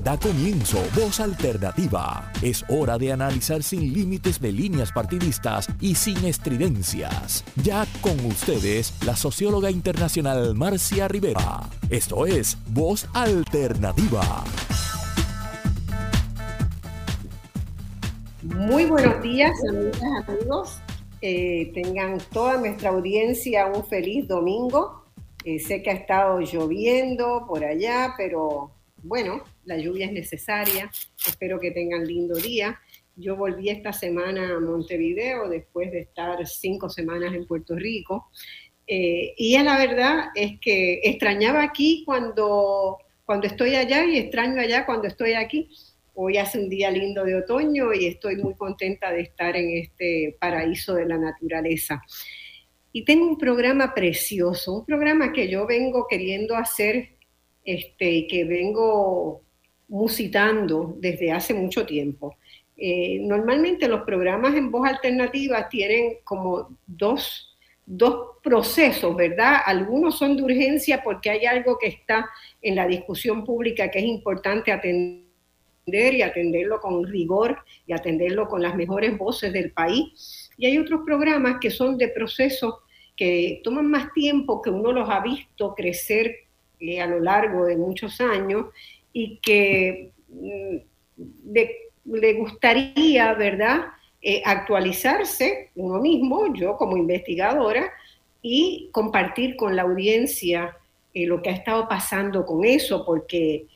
Da comienzo Voz Alternativa. Es hora de analizar sin límites de líneas partidistas y sin estridencias. Ya con ustedes, la socióloga internacional Marcia Rivera. Esto es Voz Alternativa. Muy buenos días, amigas, amigos. Eh, tengan toda nuestra audiencia un feliz domingo. Eh, sé que ha estado lloviendo por allá, pero bueno, la lluvia es necesaria. Espero que tengan lindo día. Yo volví esta semana a Montevideo después de estar cinco semanas en Puerto Rico. Eh, y la verdad es que extrañaba aquí cuando, cuando estoy allá y extraño allá cuando estoy aquí. Hoy hace un día lindo de otoño y estoy muy contenta de estar en este paraíso de la naturaleza. Y tengo un programa precioso, un programa que yo vengo queriendo hacer este, que vengo musitando desde hace mucho tiempo. Eh, normalmente los programas en voz alternativa tienen como dos, dos procesos, ¿verdad? Algunos son de urgencia porque hay algo que está en la discusión pública que es importante atender y atenderlo con rigor y atenderlo con las mejores voces del país. Y hay otros programas que son de procesos que toman más tiempo, que uno los ha visto crecer eh, a lo largo de muchos años y que mm, le, gustaría, ¿verdad?, eh, actualizarse uno mismo, yo como investigadora, y compartir con la audiencia eh, lo que ha estado pasando con eso, porque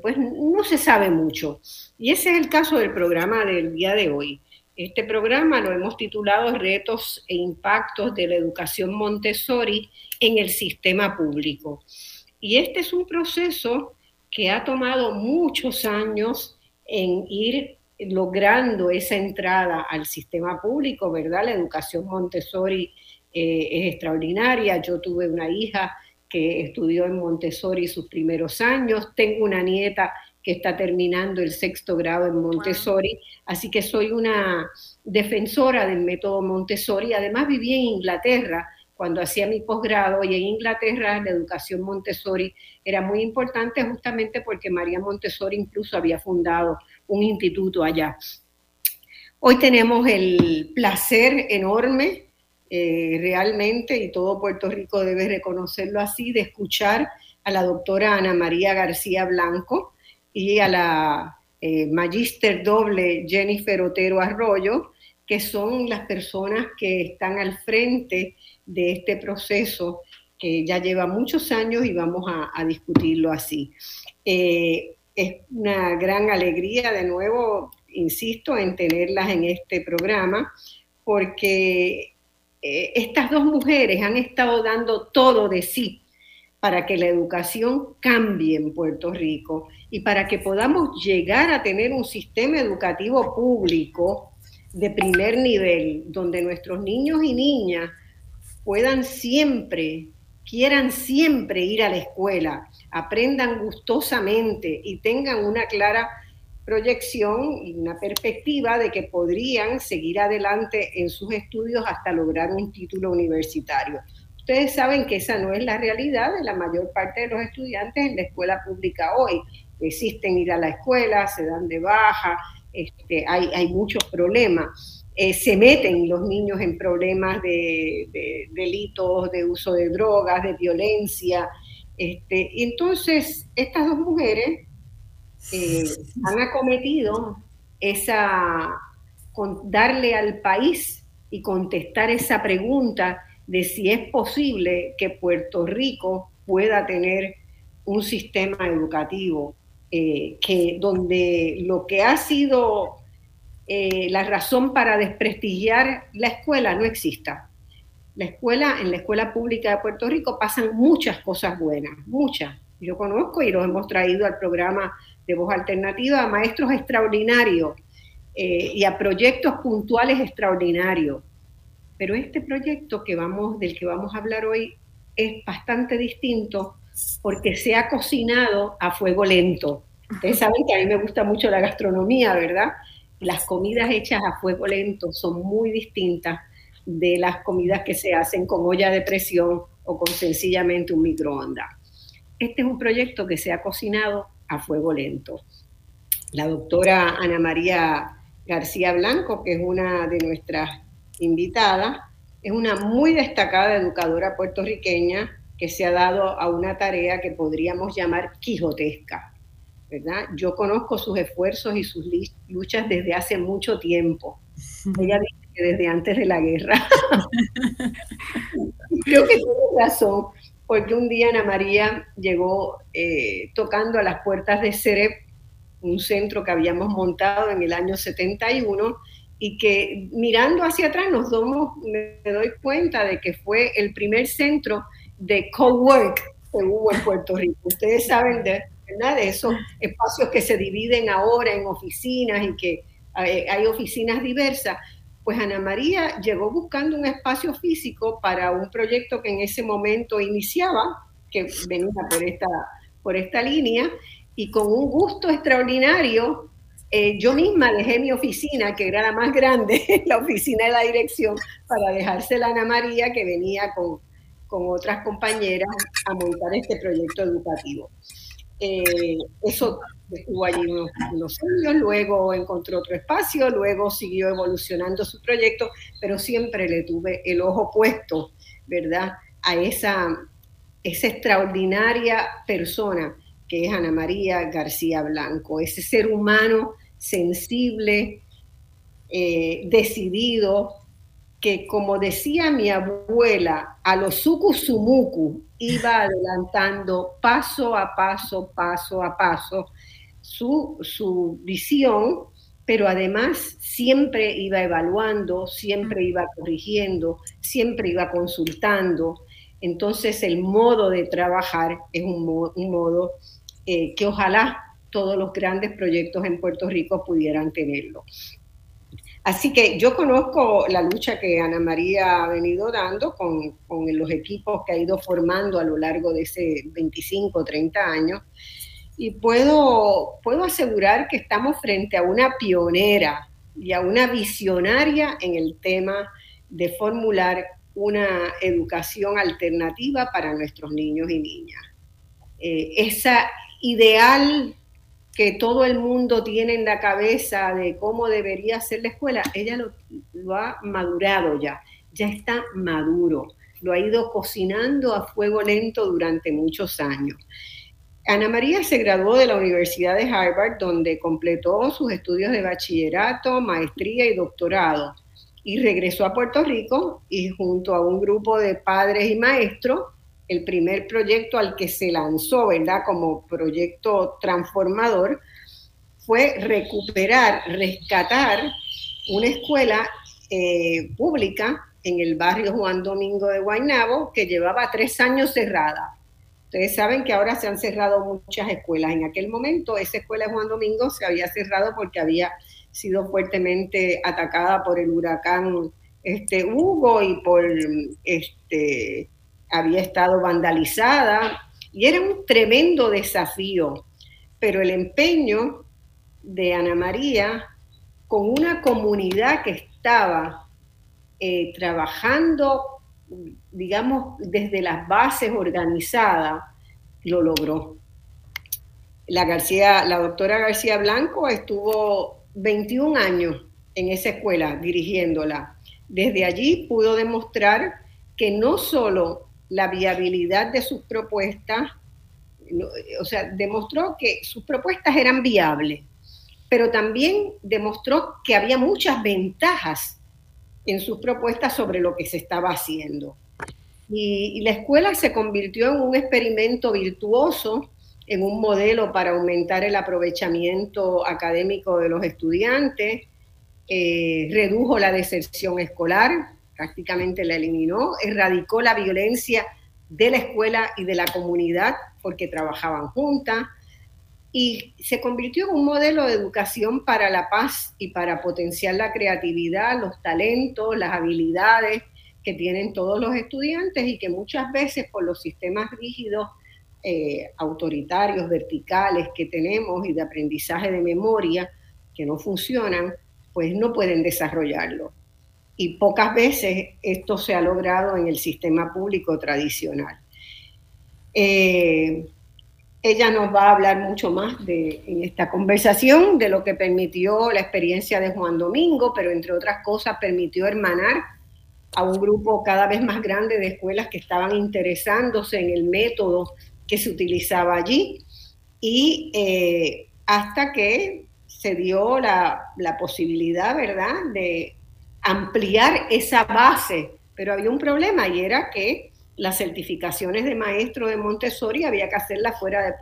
pues no se sabe mucho. Y ese es el caso del programa del día de hoy. Este programa lo hemos titulado Retos e Impactos de la Educación Montessori en el Sistema Público. Y este es un proceso que ha tomado muchos años en ir logrando esa entrada al sistema público, ¿verdad? La educación Montessori eh, es extraordinaria. Yo tuve una hija que estudió en Montessori sus primeros años, tengo una nieta que está terminando el sexto grado en Montessori, así que soy una defensora del método Montessori. Además viví en Inglaterra cuando hacía mi posgrado y en Inglaterra la educación Montessori era muy importante justamente porque María Montessori incluso había fundado un instituto allá. Hoy tenemos el placer enorme, eh, realmente, y todo Puerto Rico debe reconocerlo así, de escuchar a la doctora Ana María García Blanco y a la eh, magíster doble Jennifer Otero Arroyo, que son las personas que están al frente de este proceso que ya lleva muchos años y vamos a, discutirlo así. Eh, es una gran alegría de nuevo, insisto, en tenerlas en este programa, porque eh, estas dos mujeres han estado dando todo de sí para que la educación cambie en Puerto Rico y para que podamos llegar a tener un sistema educativo público de primer nivel, donde nuestros niños y niñas puedan siempre, quieran siempre ir a la escuela, aprendan gustosamente y tengan una clara proyección y una perspectiva de que podrían seguir adelante en sus estudios hasta lograr un título universitario. Ustedes saben que esa no es la realidad de la mayor parte de los estudiantes en la escuela pública hoy. Existen ir a la escuela, se dan de baja, este, hay, hay muchos problemas. Eh, se meten los niños en problemas de, delitos, de uso de drogas, de violencia. Este, entonces, estas dos mujeres eh, han acometido esa, con, darle al país y contestar esa pregunta de si es posible que Puerto Rico pueda tener un sistema educativo eh, que donde lo que ha sido eh, la razón para desprestigiar la escuela no exista. La escuela, en la escuela pública de Puerto Rico pasan muchas cosas buenas, muchas. Yo conozco y los hemos traído al programa de voz alternativa a maestros extraordinarios eh, y a proyectos puntuales extraordinarios. Pero este proyecto que vamos, del que vamos a hablar hoy es bastante distinto porque se ha cocinado a fuego lento. Ustedes saben que a mí me gusta mucho la gastronomía, ¿verdad? Las comidas hechas a fuego lento son muy distintas de las comidas que se hacen con olla de presión o con sencillamente un microondas. Este es un proyecto que se ha cocinado a fuego lento. La doctora Ana María García Blanco, que es una de nuestras invitadas, es una muy destacada educadora puertorriqueña que se ha dado a una tarea que podríamos llamar quijotesca. ¿Verdad? Yo conozco sus esfuerzos y sus luchas desde hace mucho tiempo. Ella dice que desde antes de la guerra. Creo que tiene razón, porque un día Ana María llegó eh, tocando a las puertas de CEREP, un centro que habíamos montado en el año 71, y que mirando hacia atrás nos damos, me doy cuenta de que fue el primer centro de co-work que hubo en Puerto Rico. Ustedes saben de, ¿verdad? de esos espacios que se dividen ahora en oficinas y que hay, hay oficinas diversas. Pues Ana María llegó buscando un espacio físico para un proyecto que en ese momento iniciaba, que venía por esta, por esta línea, y con un gusto extraordinario eh, yo misma dejé mi oficina, que era la más grande, la oficina de la dirección, para dejársela a Ana María, que venía con, con otras compañeras a montar este proyecto educativo. Eh, eso estuvo allí unos, años, luego encontró otro espacio, luego siguió evolucionando su proyecto, pero siempre le tuve el ojo puesto, ¿verdad?, a esa, esa extraordinaria persona que es Ana María García Blanco, ese ser humano sensible, eh, decidido, que como decía mi abuela, a los sukusumuku iba adelantando paso a paso, paso a paso su, su visión, pero además siempre iba evaluando, siempre iba corrigiendo, siempre iba consultando. Entonces el modo de trabajar es un, modo eh, que ojalá todos los grandes proyectos en Puerto Rico pudieran tenerlo. Así que yo conozco la lucha que Ana María ha venido dando con, los equipos que ha ido formando a lo largo de ese 25, 30 años y puedo, puedo asegurar que estamos frente a una pionera y a una visionaria en el tema de formular una educación alternativa para nuestros niños y niñas. Eh, esa ideal que todo el mundo tiene en la cabeza de cómo debería ser la escuela, ella lo, ha madurado ya, ya está maduro, lo ha ido cocinando a fuego lento durante muchos años. Ana María se graduó de la Universidad de Harvard, donde completó sus estudios de bachillerato, maestría y doctorado, y regresó a Puerto Rico y junto a un grupo de padres y maestros el primer proyecto al que se lanzó, ¿verdad? Como proyecto transformador, fue recuperar, rescatar una escuela eh, pública en el barrio Juan Domingo de Guaynabo que llevaba tres años cerrada. Ustedes saben que ahora se han cerrado muchas escuelas. En aquel momento esa escuela de Juan Domingo se había cerrado porque había sido fuertemente atacada por el huracán este, Hugo y por este, había estado vandalizada y era un tremendo desafío, pero el empeño de Ana María con una comunidad que estaba eh, trabajando, digamos, desde las bases organizadas, lo logró. La, García, la doctora García Blanco estuvo 21 años en esa escuela dirigiéndola. Desde allí pudo demostrar que no solo la viabilidad de sus propuestas, o sea, demostró que sus propuestas eran viables, pero también demostró que había muchas ventajas en sus propuestas sobre lo que se estaba haciendo. Y, la escuela se convirtió en un experimento virtuoso, en un modelo para aumentar el aprovechamiento académico de los estudiantes, eh, redujo la deserción escolar, prácticamente la eliminó, erradicó la violencia de la escuela y de la comunidad porque trabajaban juntas y se convirtió en un modelo de educación para la paz y para potenciar la creatividad, los talentos, las habilidades que tienen todos los estudiantes y que muchas veces por los sistemas rígidos, eh, autoritarios, verticales que tenemos y de aprendizaje de memoria que no funcionan, pues no pueden desarrollarlo y pocas veces esto se ha logrado en el sistema público tradicional. Eh, ella nos va a hablar mucho más de, en esta conversación de lo que permitió la experiencia de Juan Domingo, pero entre otras cosas permitió hermanar a un grupo cada vez más grande de escuelas que estaban interesándose en el método que se utilizaba allí y eh, hasta que se dio la, la posibilidad, ¿verdad?, de ampliar esa base, pero había un problema y era que las certificaciones de maestro de Montessori había que hacerlas fuera de,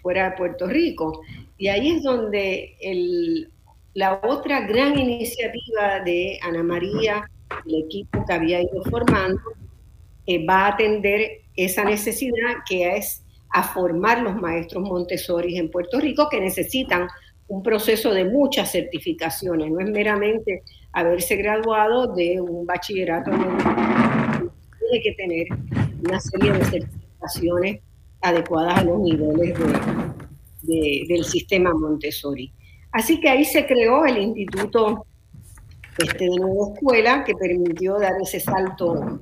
fuera de Puerto Rico. Y ahí es donde el, la otra gran iniciativa de Ana María, el equipo que había ido formando, eh, va a atender esa necesidad que es a formar los maestros Montessori en Puerto Rico que necesitan un proceso de muchas certificaciones, no es meramente haberse graduado de un bachillerato tiene que tener una serie de certificaciones adecuadas a los niveles del sistema Montessori. Así que ahí se creó el Instituto este, de Nueva Escuela que permitió dar ese salto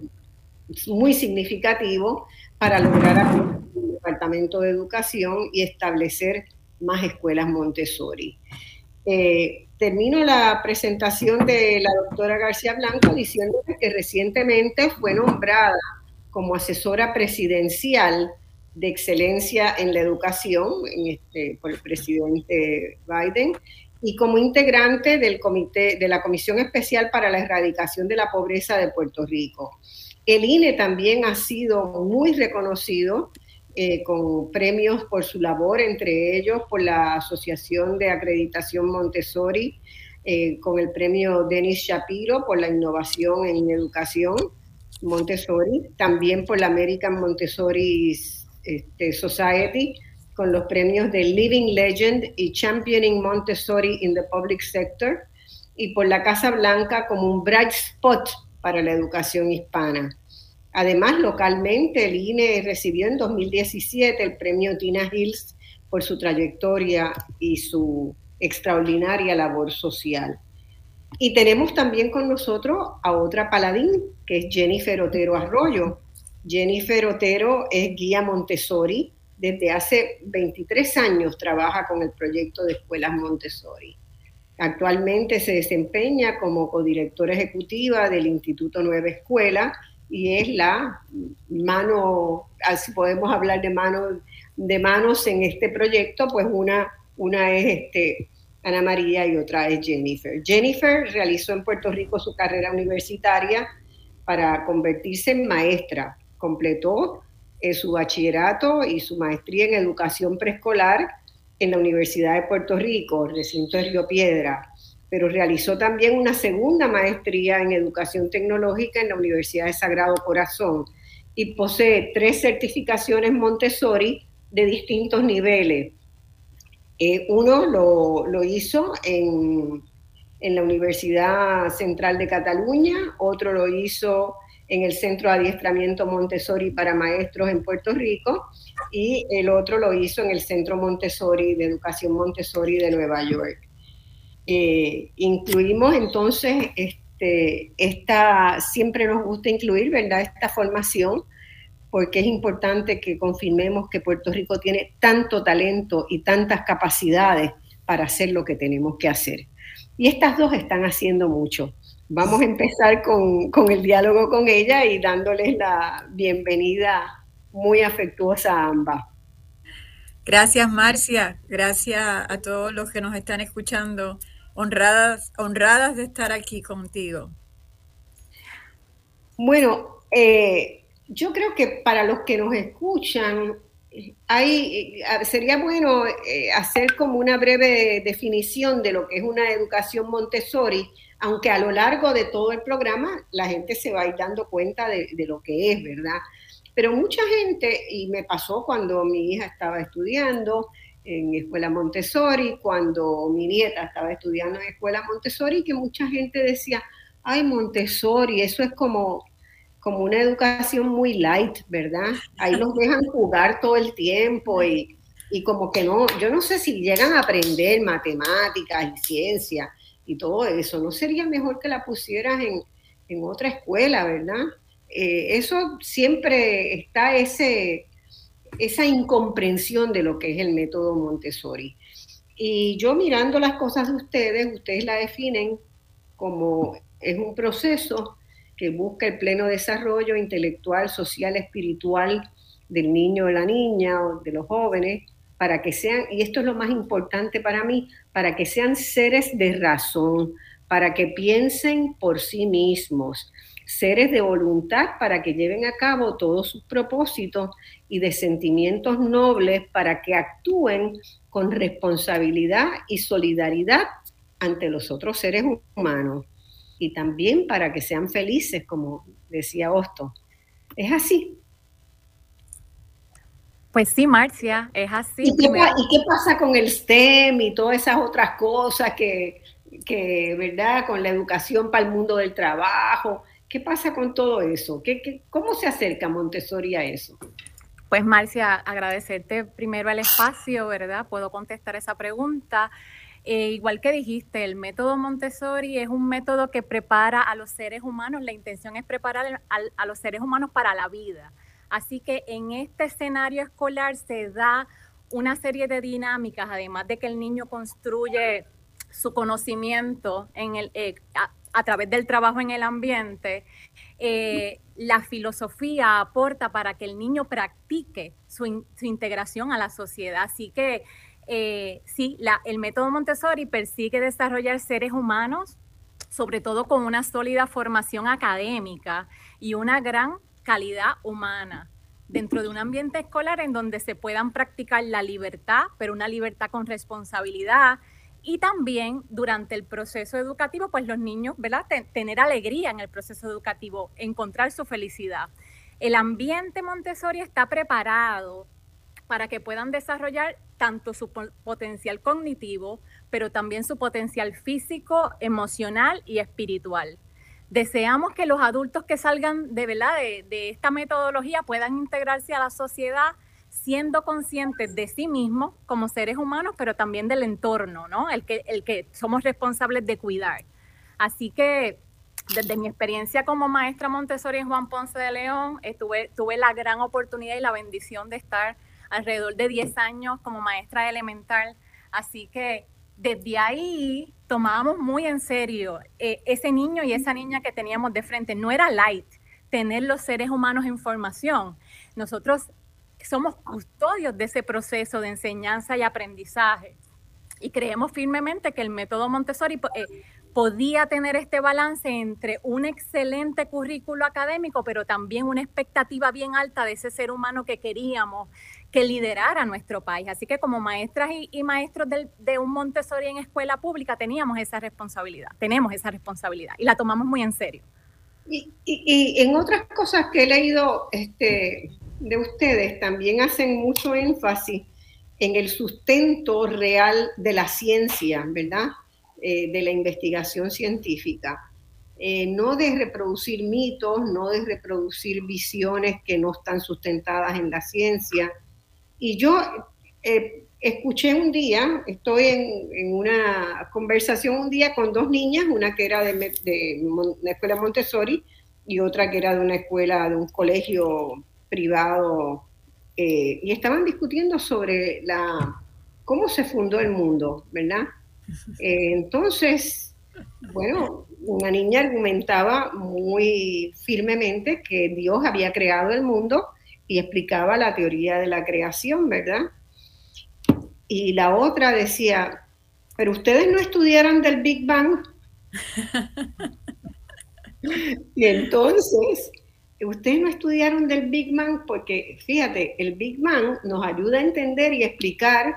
muy significativo para lograr el Departamento de Educación y establecer más escuelas Montessori. Eh, termino la presentación de la doctora García Blanco diciéndole que recientemente fue nombrada como asesora presidencial de excelencia en la educación este, por el presidente Biden y como integrante del comité de la Comisión Especial para la Erradicación de la Pobreza de Puerto Rico. El INE también ha sido muy reconocido eh, con premios por su labor, entre ellos por la Asociación de Acreditación Montessori, eh, con el premio Denis Shapiro por la innovación en educación Montessori, también por la American Montessori este, Society, con los premios de Living Legend y Championing Montessori in the Public Sector, y por la Casa Blanca como un bright spot para la educación hispana. Además, localmente, el INE recibió en 2017 el premio Tina Hills por su trayectoria y su extraordinaria labor social. Y tenemos también con nosotros a otra paladín, que es Jennifer Otero Arroyo. Jennifer Otero es guía Montessori. Desde hace 23 años trabaja con el proyecto de escuelas Montessori. Actualmente se desempeña como codirectora ejecutiva del Instituto Nueva Escuela y es la mano, así podemos hablar de manos de manos en este proyecto, pues una, una es este, Ana María y otra es Jennifer. Jennifer realizó en Puerto Rico su carrera universitaria para convertirse en maestra. Completó eh, su bachillerato y su maestría en educación preescolar en la Universidad de Puerto Rico, recinto de Río Piedra pero realizó también una segunda maestría en educación tecnológica en la Universidad de Sagrado Corazón y posee tres certificaciones Montessori de distintos niveles. Eh, uno lo, hizo en, en, la Universidad Central de Cataluña, otro lo hizo en el Centro de Adiestramiento Montessori para Maestros en Puerto Rico y el otro lo hizo en el Centro Montessori de Educación Montessori de Nueva York. Eh, incluimos entonces, este, esta, siempre nos gusta incluir, ¿verdad?, esta formación, porque es importante que confirmemos que Puerto Rico tiene tanto talento y tantas capacidades para hacer lo que tenemos que hacer. Y estas dos están haciendo mucho. Vamos a empezar con, con el diálogo con ella y dándoles la bienvenida muy afectuosa a ambas. Gracias, Marcia. Gracias a todos los que nos están escuchando honradas, honradas de estar aquí contigo. Bueno, eh, yo creo que para los que nos escuchan, hay, eh, sería bueno eh, hacer como una breve definición de lo que es una educación Montessori, aunque a lo largo de todo el programa la gente se va a ir dando cuenta de, de lo que es, ¿verdad? Pero mucha gente, y me pasó cuando mi hija estaba estudiando, en Escuela Montessori, cuando mi nieta estaba estudiando en Escuela Montessori, que mucha gente decía, ay, Montessori, eso es como, como una educación muy light, ¿verdad? Ahí los dejan jugar todo el tiempo y, y como que no, yo no sé si llegan a aprender matemáticas y ciencia y todo eso, ¿no sería mejor que la pusieras en, en otra escuela, ¿verdad? Eh, eso siempre está ese esa incomprensión de lo que es el método Montessori. Y yo mirando las cosas de ustedes, ustedes la definen como es un proceso que busca el pleno desarrollo intelectual, social, espiritual del niño o la niña o de los jóvenes, para que sean, y esto es lo más importante para mí, para que sean seres de razón, para que piensen por sí mismos, seres de voluntad para que lleven a cabo todos sus propósitos y de sentimientos nobles para que actúen con responsabilidad y solidaridad ante los otros seres humanos y también para que sean felices, como decía Osto. Es así. Pues sí, Marcia, es así. ¿Y qué, pasa con el STEM y todas esas otras cosas que, que, ¿verdad? Con la educación para el mundo del trabajo. ¿Qué pasa con todo eso? ¿Qué, cómo se acerca Montessori a eso? Pues Marcia, agradecerte primero el espacio, ¿verdad? Puedo contestar esa pregunta. Eh, igual que dijiste, el método Montessori es un método que prepara a los seres humanos, la intención es preparar a, los seres humanos para la vida. Así que en este escenario escolar se da una serie de dinámicas, además de que el niño construye su conocimiento en el, eh, a, través del trabajo en el ambiente, eh, la filosofía aporta para que el niño practique su, integración a la sociedad. Así que eh, sí, el método Montessori persigue desarrollar seres humanos, sobre todo con una sólida formación académica y una gran calidad humana dentro de un ambiente escolar en donde se puedan practicar la libertad, pero una libertad con responsabilidad, y también durante el proceso educativo, pues los niños, ¿verdad? tener alegría en el proceso educativo, encontrar su felicidad. El ambiente Montessori está preparado para que puedan desarrollar tanto su potencial cognitivo, pero también su potencial físico, emocional y espiritual. Deseamos que los adultos que salgan de, ¿verdad? de, esta metodología puedan integrarse a la sociedad siendo conscientes de sí mismos como seres humanos, pero también del entorno, ¿no? El que, el que somos responsables de cuidar. Así que desde mi experiencia como maestra Montessori en Juan Ponce de León, estuve, tuve la gran oportunidad y la bendición de estar alrededor de 10 años como maestra elemental, así que desde ahí tomábamos muy en serio eh, ese niño y esa niña que teníamos de frente. No era light tener los seres humanos en formación. Nosotros somos custodios de ese proceso de enseñanza y aprendizaje. Y creemos firmemente que el método Montessori eh, podía tener este balance entre un excelente currículo académico, pero también una expectativa bien alta de ese ser humano que queríamos que liderara nuestro país. Así que como maestras y, maestros de un Montessori en escuela pública teníamos esa responsabilidad, tenemos esa responsabilidad y la tomamos muy en serio. Y en otras cosas que he leído este, de ustedes, también hacen mucho énfasis en el sustento real de la ciencia, ¿verdad? Eh, de la investigación científica. Eh, no de reproducir mitos, no de reproducir visiones que no están sustentadas en la ciencia. Y yo eh, escuché un día, estoy en, una conversación un día con dos niñas, una que era de, de, una escuela Montessori y otra que era de una escuela, de un colegio privado, y estaban discutiendo sobre la, cómo se fundó el mundo, ¿verdad? Eh, entonces, bueno, una niña argumentaba muy firmemente que Dios había creado el mundo y explicaba la teoría de la creación, ¿verdad? Y la otra decía, pero ustedes no estudiaron del Big Bang. y entonces, ustedes no estudiaron del Big Bang porque, fíjate, el Big Bang nos ayuda a entender y explicar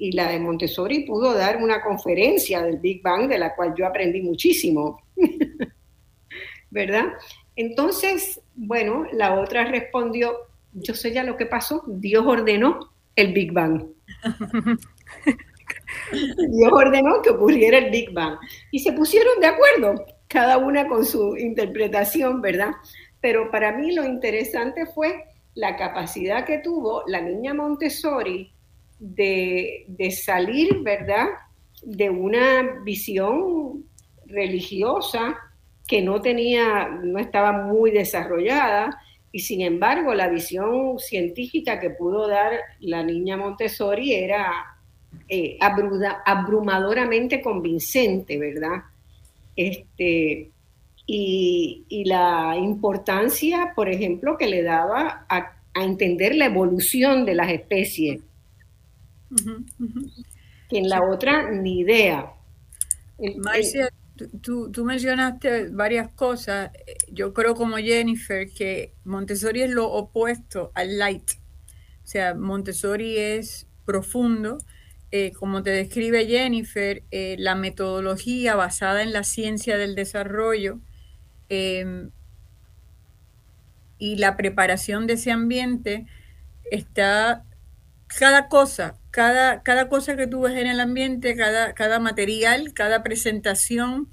y la de Montessori pudo dar una conferencia del Big Bang de la cual yo aprendí muchísimo. ¿Verdad? Entonces, bueno, la otra respondió, yo sé ya lo que pasó, Dios ordenó el Big Bang. Dios ordenó que ocurriera el Big Bang. Y se pusieron de acuerdo, cada una con su interpretación, ¿verdad? Pero para mí lo interesante fue la capacidad que tuvo la niña Montessori de, salir, ¿verdad?, de una visión religiosa que no tenía, no estaba muy desarrollada, Y sin embargo, la visión científica que pudo dar la niña Montessori era eh, abrumadoramente convincente, ¿verdad? Este, y, la importancia, por ejemplo, que le daba a, entender la evolución de las especies. Que en la otra ni idea. Marcia, tú, tú, mencionaste varias cosas. Yo creo como Jennifer que Montessori es lo opuesto al light. O sea, Montessori es profundo. Eh, como te describe Jennifer, eh, la metodología basada en la ciencia del desarrollo em, y la preparación de ese ambiente está cada cosa, cada, cada cosa que tú ves en el ambiente, cada, cada material, cada presentación,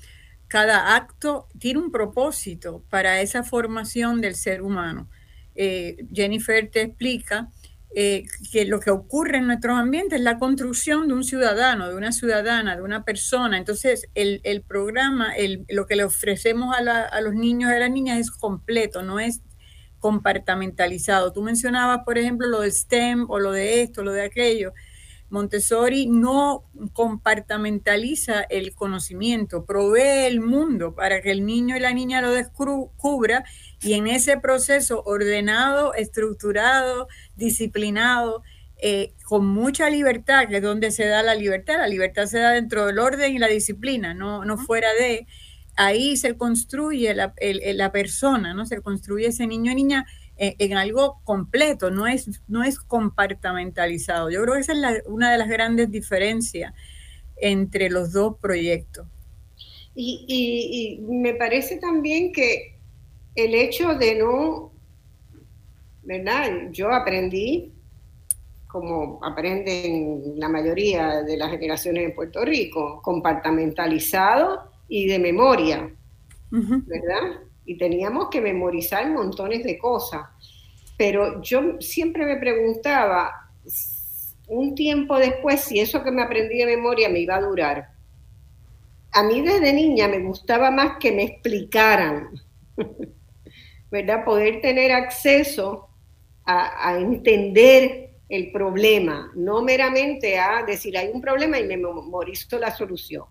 cada acto tiene un propósito para esa formación del ser humano. Eh, Jennifer te explica eh, que lo que ocurre en nuestros ambientes es la construcción de un ciudadano, de una ciudadana, de una persona. Entonces, el, programa, lo que le ofrecemos a, a, los niños y a las niñas es completo, no es compartamentalizado. Tú mencionabas, por ejemplo, lo del STEM o lo de esto, lo de aquello. Montessori no compartamentaliza el conocimiento, provee el mundo para que el niño y la niña lo descubra y en ese proceso ordenado, estructurado, disciplinado, eh, con mucha libertad, que es donde se da la libertad, la libertad se da dentro del orden y la disciplina, no, no fuera de, ahí se construye la, la, persona, ¿no? Se construye ese niño y niña en, algo completo, no es, no es compartamentalizado. Yo creo que esa es una de las grandes diferencias entre los dos proyectos. Y, me parece también que el hecho de no, ¿verdad? Yo aprendí, como aprenden la mayoría de las generaciones en Puerto Rico, compartamentalizado y de memoria, ¿verdad? Y teníamos que memorizar montones de cosas. Pero yo siempre me preguntaba, un tiempo después, si eso que me aprendí de memoria me iba a durar. A mí desde niña me gustaba más que me explicaran, ¿verdad? Poder tener acceso a, a entender el problema, no meramente a decir hay un problema y me memorizo la solución.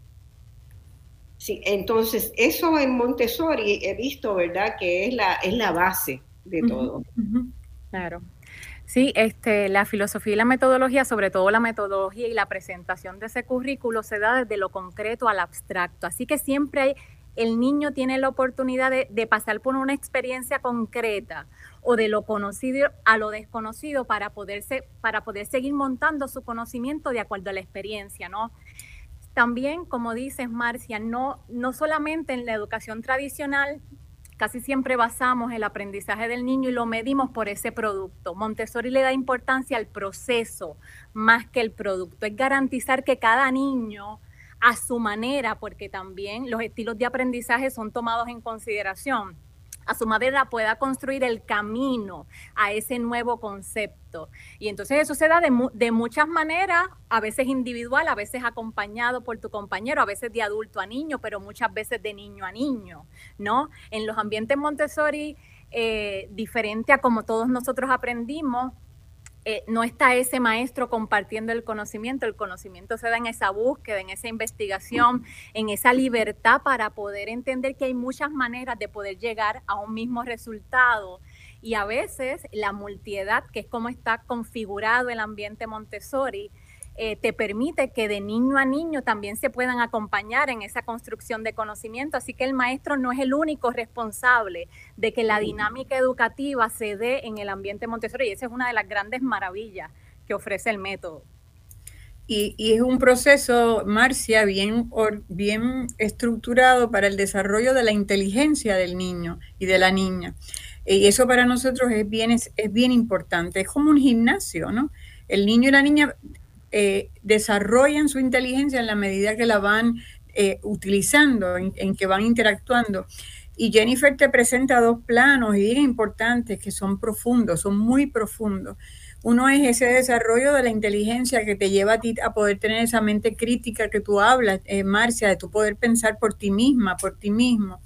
Sí, entonces eso en Montessori he visto, ¿verdad? Que es la, es la base de todo. Claro. Sí, este, la filosofía y la metodología, sobre todo la metodología y la presentación de ese currículo, se da desde lo concreto al abstracto. Así que siempre hay, el niño tiene la oportunidad de, de, pasar por una experiencia concreta o de lo conocido a lo desconocido para, poderse, para poder seguir montando su conocimiento de acuerdo a la experiencia, ¿no? También, como dices, Marcia, no, no solamente en la educación tradicional, casi siempre basamos el aprendizaje del niño y lo medimos por ese producto. Montessori le da importancia al proceso más que el producto. Es garantizar que cada niño a su manera, porque también los estilos de aprendizaje son tomados en consideración a su manera pueda construir el camino a ese nuevo concepto. Y entonces eso se da de, de, muchas maneras, a veces individual, a veces acompañado por tu compañero, a veces de adulto a niño, pero muchas veces de niño a niño, ¿no? En los ambientes Montessori, eh, diferente a como todos nosotros aprendimos, eh, no está ese maestro compartiendo el conocimiento, el conocimiento se da en esa búsqueda, en esa investigación, en esa libertad para poder entender que hay muchas maneras de poder llegar a un mismo resultado. Y a veces la multiedad, que es como está configurado el ambiente Montessori, eh, te permite que de niño a niño también se puedan acompañar en esa construcción de conocimiento. Así que el maestro no es el único responsable de que la dinámica educativa se dé en el ambiente Montessori. Y esa es una de las grandes maravillas que ofrece el método. Y, es un proceso, Marcia, bien, bien estructurado para el desarrollo de la inteligencia del niño y de la niña. Y eso para nosotros es bien, es bien importante. Es como un gimnasio, ¿no? El niño y la niña eh, desarrollan su inteligencia en la medida que la van eh, utilizando, en, que van interactuando. Y Jennifer te presenta dos planos y importantes que son profundos, son muy profundos. Uno es ese desarrollo de la inteligencia que te lleva a ti a poder tener esa mente crítica que tú hablas, eh, Marcia, de tu poder pensar por ti misma, por ti mismo.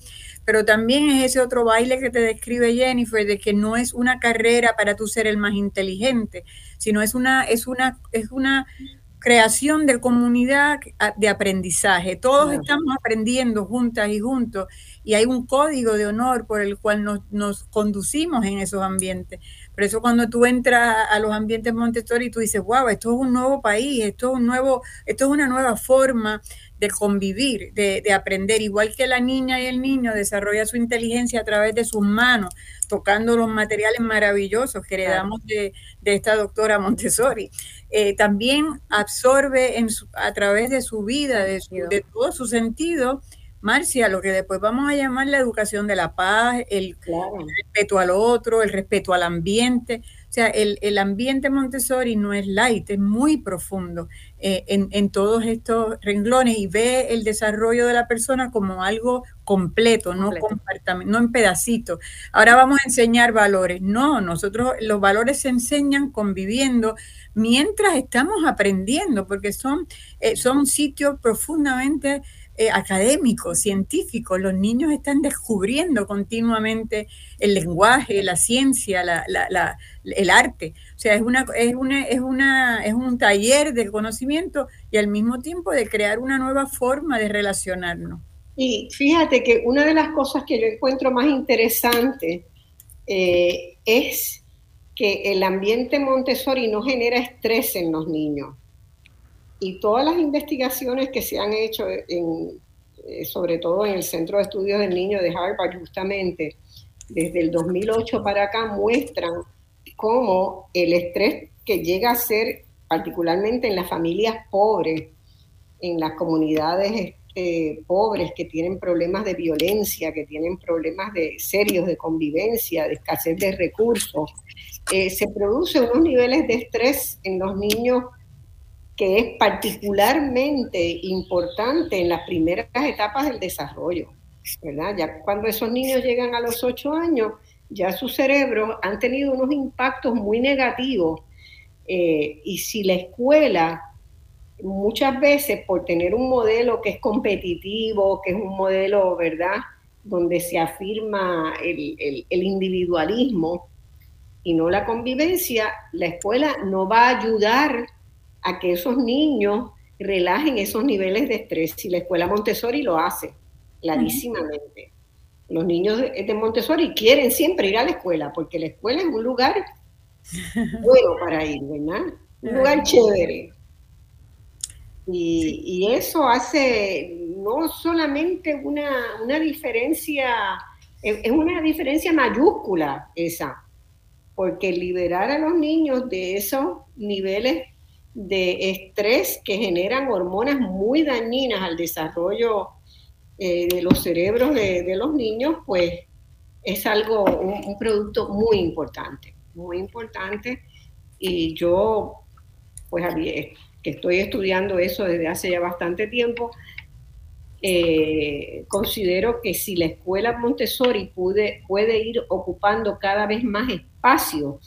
Pero también es ese otro baile que te describe Jennifer, de que no es una carrera para tú ser el más inteligente, sino es una, es una, es una creación de comunidad de aprendizaje. Todos estamos aprendiendo juntas y juntos y hay un código de honor por el cual nos, nos, conducimos en esos ambientes. Por eso cuando tú entras a los ambientes Montessori, tú dices, wow, esto es un nuevo país, esto es, un nuevo, esto es una nueva forma de convivir, de, aprender, igual que la niña y el niño desarrolla su inteligencia a través de sus manos, tocando los materiales maravillosos que heredamos de, de esta doctora Montessori. Eh, también absorbe en a través de su vida, de, de todo su sentido, Marcia, lo que después vamos a llamar la educación de la paz, el, respeto al otro, el respeto al ambiente. O sea, el, ambiente Montessori no es light, es muy profundo eh, en, todos estos renglones y ve el desarrollo de la persona como algo completo, no, no en pedacitos. Ahora vamos a enseñar valores. No, nosotros los valores se enseñan conviviendo mientras estamos aprendiendo, porque son, eh, son sitios profundamente eh, académicos, científicos. Los niños están descubriendo continuamente el lenguaje, la ciencia, el arte. O sea, es, una, es, una, es, una, es un taller de conocimiento y al mismo tiempo de crear una nueva forma de relacionarnos. Y fíjate que una de las cosas que yo encuentro más interesante eh, es que el ambiente Montessori no genera estrés en los niños y todas las investigaciones que se han hecho, en, eh, sobre todo en el Centro de Estudios del Niño de Harvard, justamente, desde el 2008 para acá, muestran cómo el estrés que llega a ser, particularmente en las familias pobres, en las comunidades eh, pobres que tienen problemas de violencia, que tienen problemas de serios de convivencia, de escasez de recursos, eh, se producen unos niveles de estrés en los niños que es particularmente importante en las primeras etapas del desarrollo, ¿verdad? Ya cuando esos niños llegan a los ocho años, ya sus cerebros han tenido unos impactos muy negativos eh, y si la escuela muchas veces por tener un modelo que es competitivo, que es un modelo, ¿verdad?, donde se afirma el, el individualismo y no la convivencia, la escuela no va a ayudar a que esos niños relajen esos niveles de estrés. Y la escuela Montessori lo hace clarísimamente. Los niños de Montessori quieren siempre ir a la escuela, porque la escuela es un lugar bueno para ir, ¿verdad? Un lugar chévere. Y, eso hace no solamente una, una diferencia, es una diferencia mayúscula esa, porque liberar a los niños de esos niveles de estrés que generan hormonas muy dañinas al desarrollo eh, de los cerebros de, los niños, pues es algo, un, producto muy importante, muy importante. Y yo, pues, que estoy estudiando eso desde hace ya bastante tiempo, eh, considero que si la escuela Montessori puede, puede ir ocupando cada vez más espacio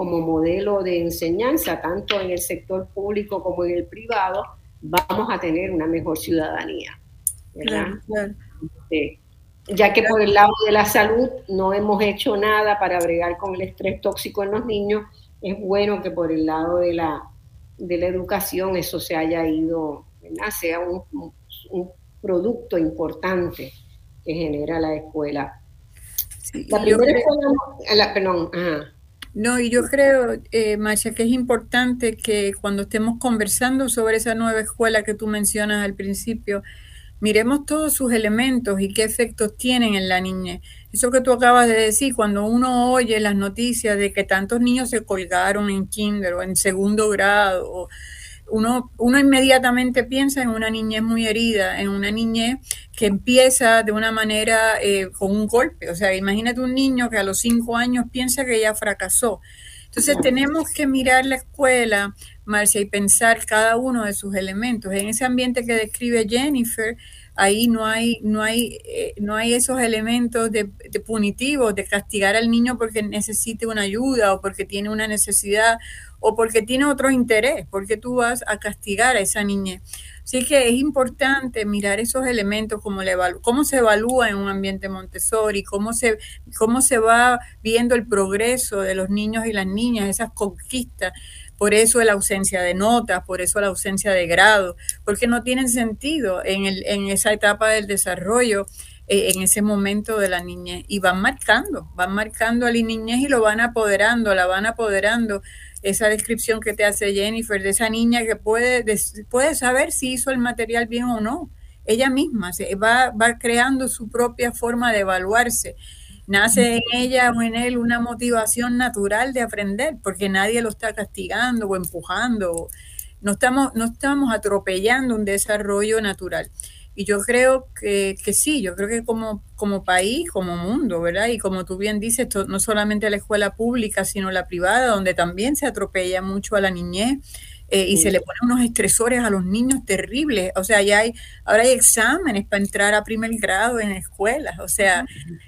como modelo de enseñanza, tanto en el sector público como en el privado, vamos a tener una mejor ciudadanía. Este, ya que por el lado de la salud no hemos hecho nada para bregar con el estrés tóxico en los niños, es bueno que por el lado de la, de la educación eso se haya ido, sea un, producto importante que genera la escuela. la primera escuela, perdón, ajá. No, y yo creo, eh, Masha, que es importante que cuando estemos conversando sobre esa nueva escuela que tú mencionas al principio, miremos todos sus elementos y qué efectos tienen en la niñez. Eso que tú acabas de decir, cuando uno oye las noticias de que tantos niños se colgaron en kinder o en segundo grado, o uno, uno inmediatamente piensa en una niñez muy herida, en una niñez que empieza de una manera eh, con un golpe. O sea, imagínate un niño que a los cinco años piensa que ya fracasó. Entonces tenemos que mirar la escuela, Marcia, y pensar cada uno de sus elementos. En ese ambiente que describe Jennifer, ahí no hay, no hay, eh, no hay esos elementos de, punitivos, de castigar al niño porque necesite una ayuda o porque tiene una necesidad o porque tiene otro interés, porque tú vas a castigar a esa niñez. Así que es importante mirar esos elementos, como cómo se evalúa en un ambiente Montessori, cómo se, cómo se va viendo el progreso de los niños y las niñas, esas conquistas. Por eso la ausencia de notas, por eso la ausencia de grado, porque no tienen sentido en, el, esa etapa del desarrollo eh, en ese momento de la niñez y van marcando, van marcando a la niñez y lo van apoderando, la van apoderando esa descripción que te hace Jennifer de esa niña que puede, saber si hizo el material bien o no. Ella misma se va creando su propia forma de evaluarse. Nace en ella o en él una motivación natural de aprender, porque nadie lo está castigando o empujando. No estamos, no estamos atropellando un desarrollo natural. Y yo creo que, que, sí, yo creo que como, como país, como mundo, ¿verdad? Y como tú bien dices, no solamente la escuela pública, sino la privada, donde también se atropella mucho a la niñez eh, y se le ponen unos estresores a los niños terribles. O sea, ya hay, ahora hay exámenes para entrar a primer grado en escuelas. O sea,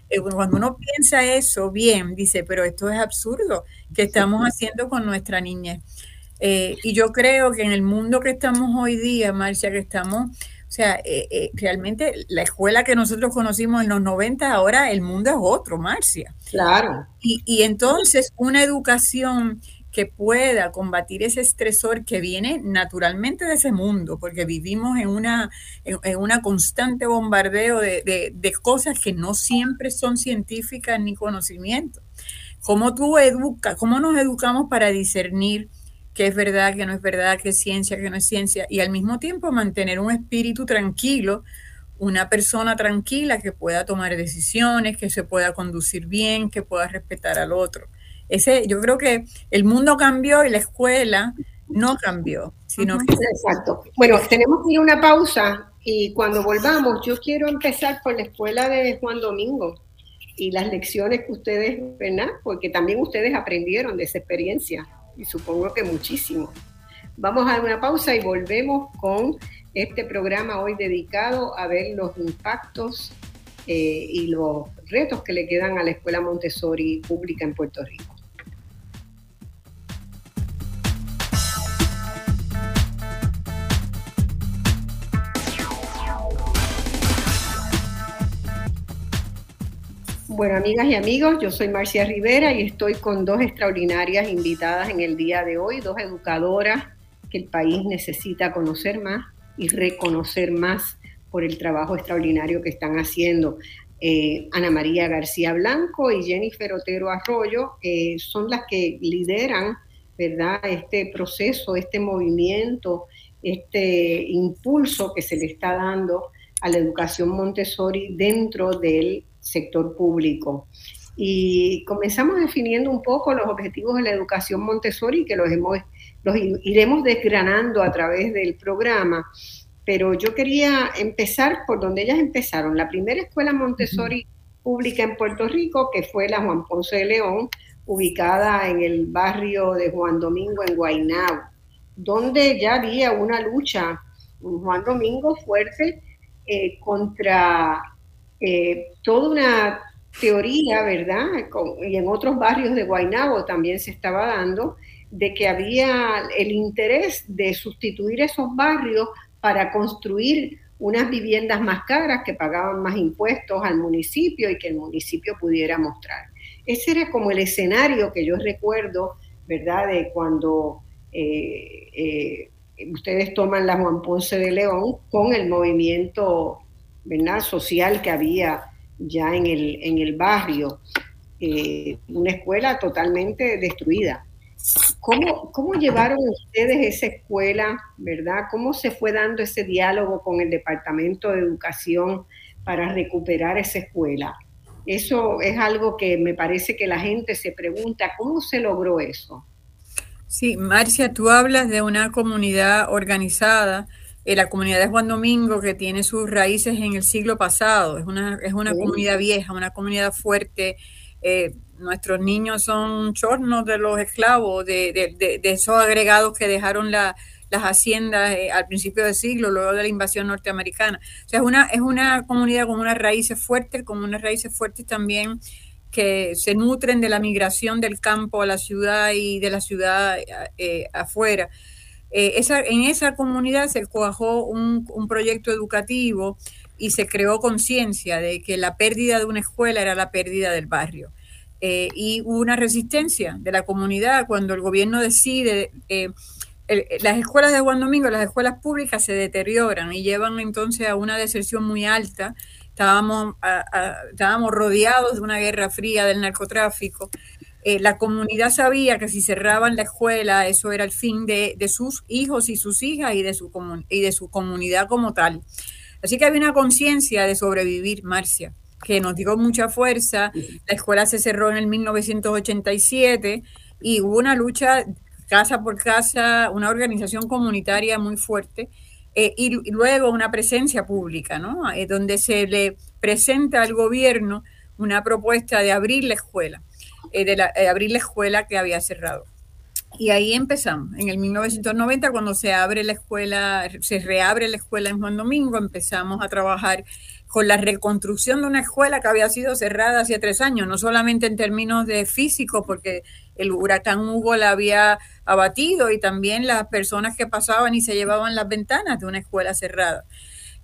eh, cuando uno piensa eso bien, dice, pero esto es absurdo que estamos haciendo con nuestra niñez. Eh, y yo creo que en el mundo que estamos hoy día, Marcia, que estamos o sea, realmente la escuela que nosotros conocimos en los 90, ahora el mundo es otro, Marcia. Claro. Y, y entonces una educación que pueda combatir ese estresor que viene naturalmente de ese mundo, porque vivimos en una, en, una constante bombardeo de, de, cosas que no siempre son científicas ni conocimiento. ¿Cómo tú cómo nos educamos para discernir qué es verdad, qué no es verdad, qué es ciencia, qué no es ciencia, y al mismo tiempo mantener un espíritu tranquilo, una persona tranquila que pueda tomar decisiones, que se pueda conducir bien, que pueda respetar al otro. Ese, yo creo que el mundo cambió y la escuela no cambió, sino que... Exacto. Bueno, tenemos que ir a una pausa y cuando volvamos, yo quiero empezar por la escuela de Juan Domingo y las lecciones que ustedes, ¿verdad? Porque también ustedes aprendieron de esa experiencia y supongo que muchísimo. Vamos a una pausa y volvemos con este programa hoy dedicado a ver los impactos eh, y los retos que le quedan a la Escuela Montessori pública en Puerto Rico. Bueno, amigas y amigos, yo soy Marcia Rivera y estoy con dos extraordinarias invitadas en el día de hoy, dos educadoras que el país necesita conocer más y reconocer más por el trabajo extraordinario que están haciendo. Eh, Ana María García Blanco y Jennifer Otero Arroyo eh, son las que lideran, ¿verdad?, este proceso, este movimiento, este impulso que se le está dando a la educación Montessori dentro del sector público. Y comenzamos definiendo un poco los objetivos de la educación Montessori, que los, hemos, los iremos desgranando a través del programa. Pero yo quería empezar por donde ellas empezaron. La primera escuela Montessori pública en Puerto Rico, que fue la Juan Ponce de León, ubicada en el barrio de Juan Domingo, en Guaynabo, donde ya había una lucha, Juan Domingo fuerte, eh, contra eh, toda una teoría, ¿verdad? y en otros barrios de Guaynabo también se estaba dando, de que había el interés de sustituir esos barrios para construir unas viviendas más caras que pagaban más impuestos al municipio y que el municipio pudiera mostrar. Ese era como el escenario que yo recuerdo, ¿verdad? De cuando eh, eh, ustedes toman la Juan Ponce de León con el movimiento ¿verdad? social que había ya en el, en el barrio, eh, una escuela totalmente destruida. ¿Cómo, ¿Cómo llevaron ustedes esa escuela, verdad? ¿Cómo se fue dando ese diálogo con el Departamento de Educación para recuperar esa escuela? Eso es algo que me parece que la gente se pregunta, ¿cómo se logró eso? Sí, Marcia, tú hablas de una comunidad organizada eh, la comunidad de Juan Domingo, que tiene sus raíces en el siglo pasado, es una, es una comunidad vieja, una comunidad fuerte. Eh, nuestros niños son chornos de los esclavos, de, de, de, esos agregados que dejaron la, las haciendas eh, al principio del siglo, luego de la invasión norteamericana. O sea, es una, es una comunidad con unas raíces fuertes, con unas raíces fuertes también que se nutren de la migración del campo a la ciudad y de la ciudad eh, afuera. Eh, esa, en esa comunidad se cuajó un, proyecto educativo y se creó conciencia de que la pérdida de una escuela era la pérdida del barrio. Eh, y hubo una resistencia de la comunidad cuando el gobierno decide, eh, las escuelas de Juan Domingo, las escuelas públicas se deterioran y llevan entonces a una deserción muy alta. Estábamos rodeados de una guerra fría del narcotráfico. Eh, la comunidad sabía que si cerraban la escuela, eso era el fin de, sus hijos y sus hijas y de su, y de su comunidad como tal. Así que había una conciencia de sobrevivir, Marcia, que nos dio mucha fuerza. La escuela se cerró en el 1987 y hubo una lucha casa por casa, una organización comunitaria muy fuerte. Eh, y, luego una presencia pública, ¿no? Eh, donde se le presenta al gobierno una propuesta de abrir la escuela, eh, de abrir la escuela que había cerrado. Y ahí empezamos, en el 1990, cuando se abre la escuela, se reabre la escuela en Juan Domingo, empezamos a trabajar con la reconstrucción de una escuela que había sido cerrada hace tres años, no solamente en términos de físico, porque el huracán Hugo la había abatido y también las personas que pasaban y se llevaban las ventanas de una escuela cerrada.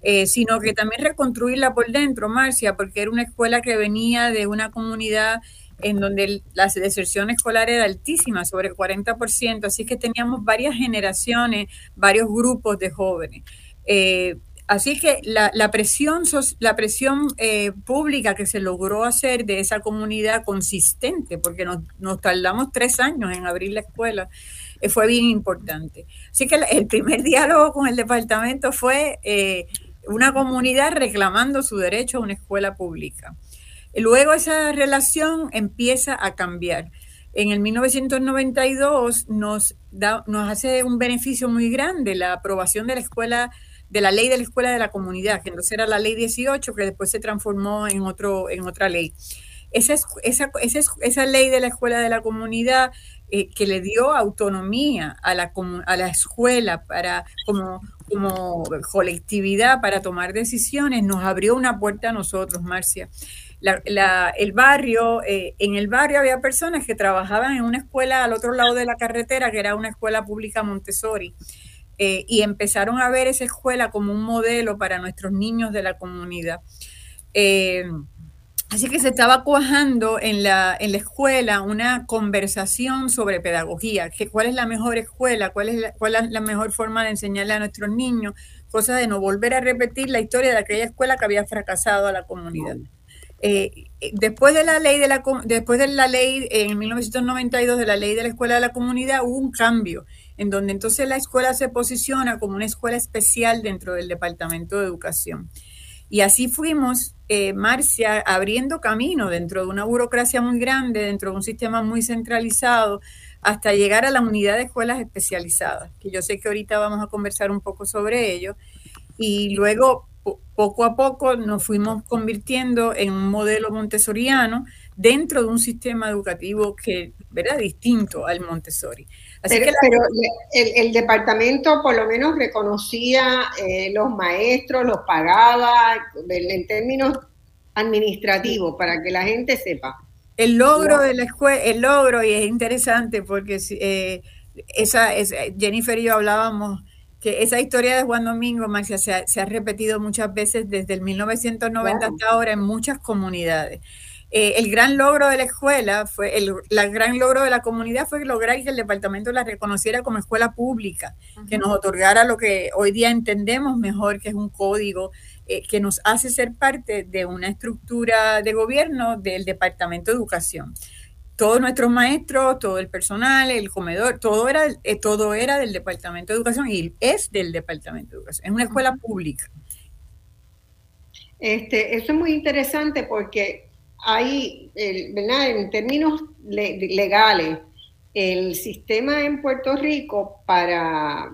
Eh, sino que también reconstruirla por dentro, Marcia, porque era una escuela que venía de una comunidad en donde la deserción escolar era altísima, sobre el 40%, así que teníamos varias generaciones, varios grupos de jóvenes. Eh, así que la, presión, la presión eh, pública que se logró hacer de esa comunidad consistente, porque nos, tardamos tres años en abrir la escuela, eh, fue bien importante. Así que el primer diálogo con el departamento fue una comunidad reclamando su derecho a una escuela pública. Luego esa relación empieza a cambiar. En el 1992 nos, da, nos hace un beneficio muy grande la aprobación de la escuela, de la ley de la escuela de la comunidad, que entonces era la ley 18, que después se transformó en, otro, en otra ley. Esa, esa, esa, esa ley de la escuela de la comunidad eh, que le dio autonomía a la, a la escuela para, como, como colectividad para tomar decisiones, nos abrió una puerta a nosotros, Marcia el barrio, eh, en el barrio había personas que trabajaban en una escuela al otro lado de la carretera, que era una escuela pública Montessori, eh, y empezaron a ver esa escuela como un modelo para nuestros niños de la comunidad. Eh, así que se estaba cuajando en la, en la escuela una conversación sobre pedagogía, que cuál es la mejor escuela, cuál es cuál es la mejor forma de enseñarle a nuestros niños, cosa de no volver a repetir la historia de aquella escuela que había fracasado a la comunidad. Eh, después de la ley de la después de la ley en 1992 de la ley de la escuela de la comunidad hubo un cambio en donde entonces la escuela se posiciona como una escuela especial dentro del departamento de educación. Y así fuimos eh, Marcia abriendo camino dentro de una burocracia muy grande dentro de un sistema muy centralizado hasta llegar a la unidad de escuelas especializadas que yo sé que ahorita vamos a conversar un poco sobre ello. Y luego poco a poco nos fuimos convirtiendo en un modelo montessoriano dentro de un sistema educativo que era distinto al Montessori. Así pero, que el, departamento por lo menos reconocía eh, los maestros, los pagaba en términos administrativos para que la gente sepa. El logro de la escuela, el logro, y es interesante porque eh, esa, Jennifer y yo hablábamos que esa historia de Juan Domingo, Marcia, se ha, repetido muchas veces desde el 1990 hasta ahora en muchas comunidades. Eh, el gran logro de la escuela fue, el gran logro de la comunidad fue lograr que el departamento la reconociera como escuela pública, que nos otorgara lo que hoy día entendemos mejor, que es un código eh, que nos hace ser parte de una estructura de gobierno del Departamento de Educación todos nuestros maestros, todo el personal, el comedor, todo era, eh, todo era del Departamento de Educación y es del Departamento de Educación. Es una escuela pública. Este, eso es muy interesante porque hay, ¿verdad? En términos legales, el sistema en Puerto Rico para,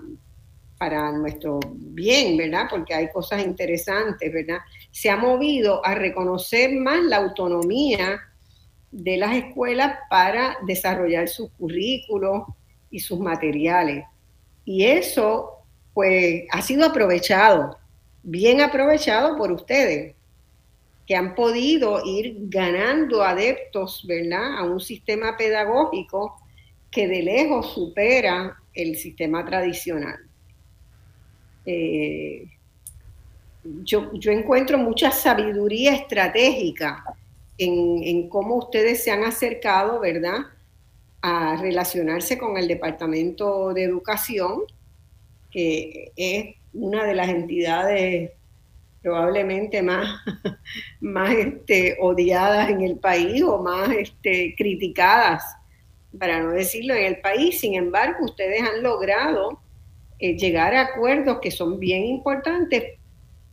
para nuestro bien, ¿verdad? Porque hay cosas interesantes, ¿verdad? Se ha movido a reconocer más la autonomía de las escuelas para desarrollar sus currículos y sus materiales. Y eso, pues, ha sido aprovechado, bien aprovechado por ustedes. que han podido ir ganando adeptos, ¿verdad?, a un sistema pedagógico que de lejos supera el sistema tradicional. Eh, yo, encuentro mucha sabiduría estratégica en, cómo ustedes se han acercado, ¿verdad?, a relacionarse con el Departamento de Educación, que es una de las entidades probablemente más, más este, odiadas en el país o más este, criticadas, para no decirlo, en el país. Sin embargo, ustedes han logrado eh, llegar a acuerdos que son bien importantes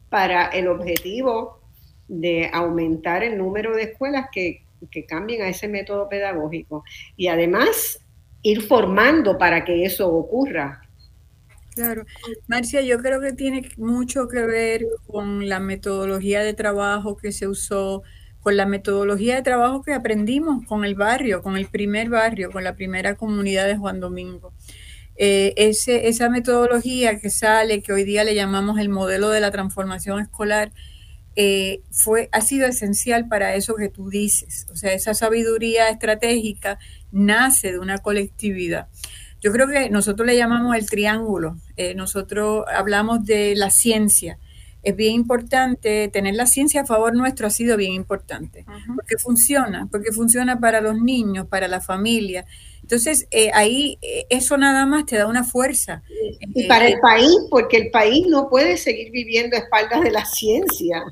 para el objetivo de aumentar el número de escuelas que, que cambien a ese método pedagógico. Y además ir formando para que eso ocurra. Claro, Marcia, yo creo que tiene mucho que ver con la metodología de trabajo que se usó, con la metodología de trabajo que aprendimos con el barrio, con el primer barrio, con la primera comunidad de Juan Domingo. Eh, ese, esa metodología que sale, que hoy día le llamamos el modelo de la transformación escolar, eh, fue, ha sido esencial para eso que tú dices. O sea, esa sabiduría estratégica nace de una colectividad. Yo creo que nosotros le llamamos el triángulo. Eh, nosotros hablamos de la ciencia. Es bien importante, tener la ciencia a favor nuestro ha sido bien importante, porque funciona, porque funciona para los niños, para la familia. Entonces, eh, ahí eh, eso nada más te da una fuerza. Y para el país, porque el país no puede seguir viviendo a espaldas de la ciencia.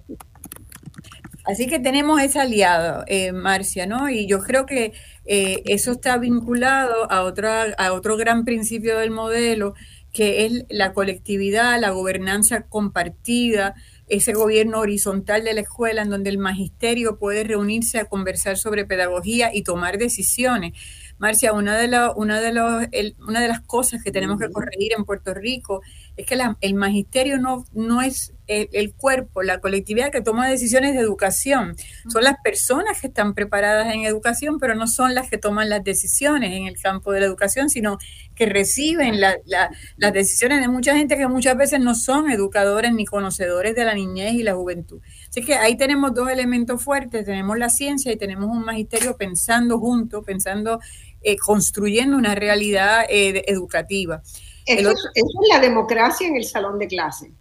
Así que tenemos ese aliado, Marcia, ¿no? Y yo creo que eh, eso está vinculado a, otra, a otro gran principio del modelo, que es la colectividad, la gobernanza compartida, ese gobierno horizontal de la escuela en donde el magisterio puede reunirse a conversar sobre pedagogía y tomar decisiones. Marcia, una de, una de, los, una de las cosas que tenemos que corregir en Puerto Rico es que el magisterio no, no es el, cuerpo, la colectividad que toma decisiones de educación. Son las personas que están preparadas en educación, pero no son las que toman las decisiones en el campo de la educación, sino que reciben las decisiones de mucha gente que muchas veces no son educadores ni conocedores de la niñez y la juventud. Así que ahí tenemos dos elementos fuertes, tenemos la ciencia y tenemos un magisterio pensando juntos, pensando, eh, construyendo una realidad eh, educativa. Eso, es la democracia en el salón de clase.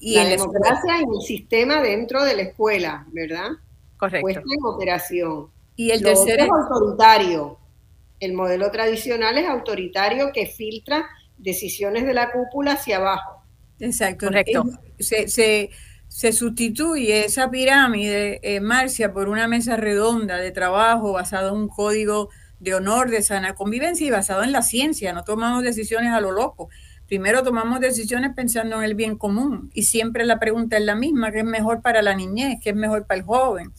Y la democracia en el sistema dentro de la escuela, ¿verdad? Correcto. Puesta en operación. Y el tercer es autoritario. El modelo tradicional es autoritario que filtra decisiones de la cúpula hacia abajo. Exacto. Correcto. Se, se, se sustituye esa pirámide, eh, Marcia, por una mesa redonda de trabajo basado en un código de honor, de sana convivencia y basado en la ciencia. No tomamos decisiones a lo loco. Primero tomamos decisiones pensando en el bien común y siempre la pregunta es la misma, ¿qué es mejor para la niñez? ¿Qué es mejor para el joven?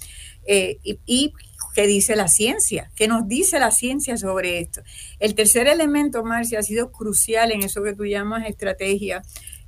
Eh, y, qué dice la ciencia, qué nos dice la ciencia sobre esto. El tercer elemento, Marcia, ha sido crucial en eso que tú llamas estrategia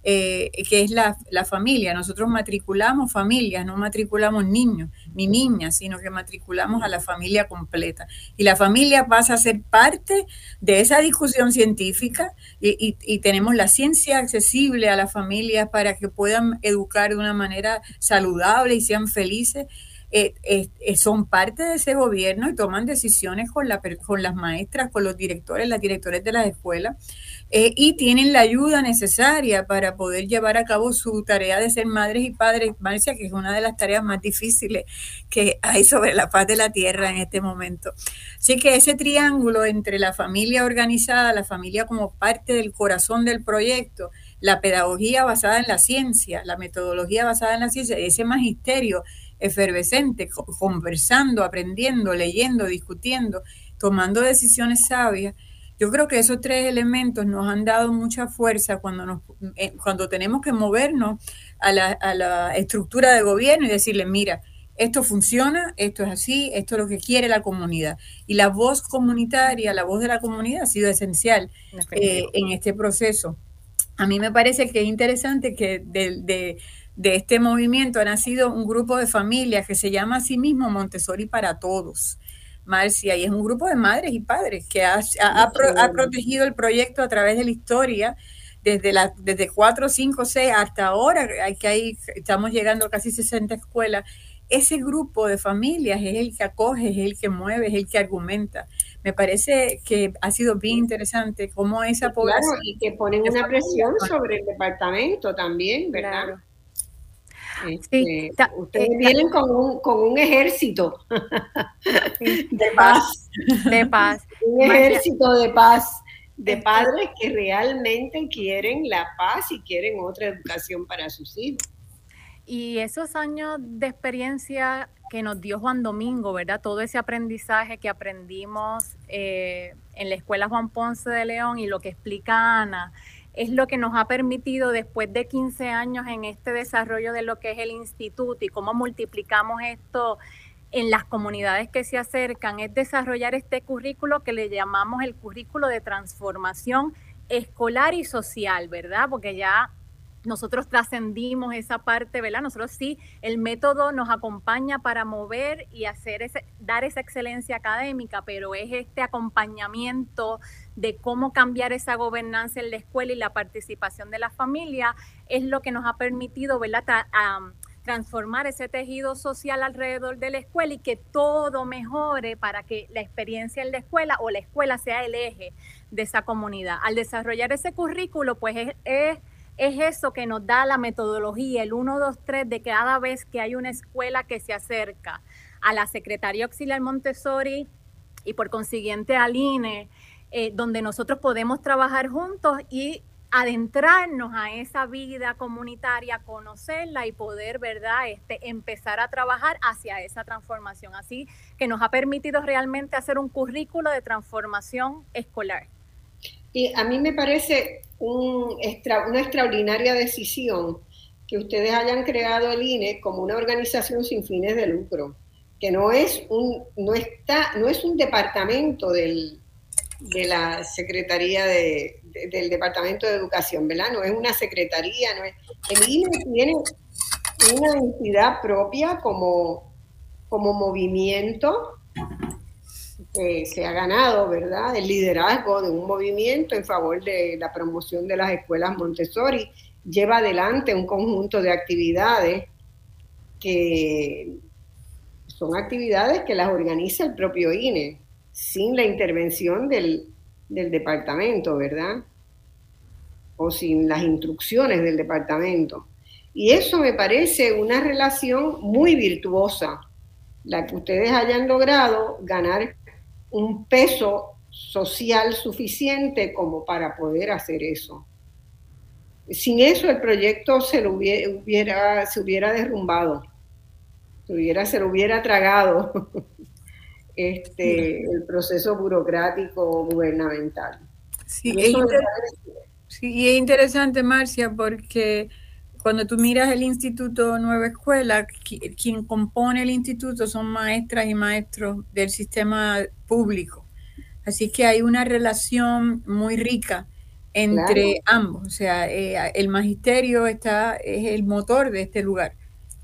eh, que es la, familia. Nosotros matriculamos familias, no matriculamos niños ni niñas, sino que matriculamos a la familia completa. Y la familia pasa a ser parte de esa discusión científica y, y tenemos la ciencia accesible a las familias para que puedan educar de una manera saludable y sean felices. Eh, son parte de ese gobierno y toman decisiones con, la, con las maestras, con los directores, las directores de las escuelas, eh, y tienen la ayuda necesaria para poder llevar a cabo su tarea de ser madres y padres, Marcia, que es una de las tareas más difíciles que hay sobre la paz de la tierra en este momento. Así que ese triángulo entre la familia organizada, la familia como parte del corazón del proyecto, la pedagogía basada en la ciencia, la metodología basada en la ciencia, ese magisterio efervescente, conversando, aprendiendo, leyendo, discutiendo, tomando decisiones sabias. Yo creo que esos tres elementos nos han dado mucha fuerza cuando, nos, eh, cuando tenemos que movernos a la, a la estructura de gobierno y decirle, mira, esto funciona, esto es así, esto es lo que quiere la comunidad. Y la voz comunitaria, la voz de la comunidad ha sido esencial eh, en este proceso. A mí me parece que es interesante que de, de este movimiento ha nacido un grupo de familias que se llama a sí mismo Montessori para Todos. Marcia, y es un grupo de madres y padres que ha, protegido el proyecto a través de la historia, desde, la, desde 4, 5, 6 hasta ahora, que hay, estamos llegando a casi 60 escuelas ese grupo de familias es el que acoge, es el que mueve, es el que argumenta. Me parece que ha sido bien interesante cómo esa población... y que ponen una presión sobre el departamento también, ¿verdad? Este, ustedes eh, vienen con un, con un ejército de paz. De paz. un ejército de paz de padres que realmente quieren la paz y quieren otra educación para sus hijos. Y esos años de experiencia que nos dio Juan Domingo, ¿verdad? Todo ese aprendizaje que aprendimos eh, en la Escuela Juan Ponce de León y lo que explica Ana, es lo que nos ha permitido después de 15 años en este desarrollo de lo que es el instituto y cómo multiplicamos esto en las comunidades que se acercan, es desarrollar este currículo que le llamamos el currículo de transformación escolar y social, ¿verdad? Porque ya nosotros trascendimos esa parte, ¿verdad? Nosotros sí, el método nos acompaña para mover y hacer ese, dar esa excelencia académica, pero es este acompañamiento de cómo cambiar esa gobernanza en la escuela y la participación de la familia es lo que nos ha permitido, ¿verdad? transformar ese tejido social alrededor de la escuela y que todo mejore para que la experiencia en la escuela o la escuela sea el eje de esa comunidad. Al desarrollar ese currículo, pues es es eso que nos da la metodología, el 1, 2, 3, de cada vez que hay una escuela que se acerca a la Secretaría Auxiliar Montessori y por consiguiente al INE, eh, donde nosotros podemos trabajar juntos y adentrarnos a esa vida comunitaria, conocerla y poder, ¿verdad?, este, empezar a trabajar hacia esa transformación. Así que nos ha permitido realmente hacer un currículo de transformación escolar. Y a mí me parece un una extraordinaria decisión que ustedes hayan creado el INE como una organización sin fines de lucro, que no es un, no está, no es un departamento del, de la Secretaría de, del Departamento de Educación, ¿verdad? No es una secretaría, el INE tiene una entidad propia como, como movimiento que se ha ganado, ¿verdad?, el liderazgo de un movimiento en favor de la promoción de las escuelas Montessori, lleva adelante un conjunto de actividades que son actividades que las organiza el propio INE, sin la intervención del, del departamento, ¿verdad? O sin las instrucciones del departamento. Y eso me parece una relación muy virtuosa, la que ustedes hayan logrado ganar un peso social suficiente como para poder hacer eso. Sin eso el proyecto se, lo hubiera, se hubiera derrumbado, se, hubiera, se lo hubiera tragado este, el proceso burocrático gubernamental. Sí, es, sí, y es interesante, Marcia, porque cuando tú miras el Instituto Nueva Escuela, quien compone el instituto son maestras y maestros del sistema público. Así que hay una relación muy rica entre ambos. O sea, eh, el magisterio está, es el motor de este lugar.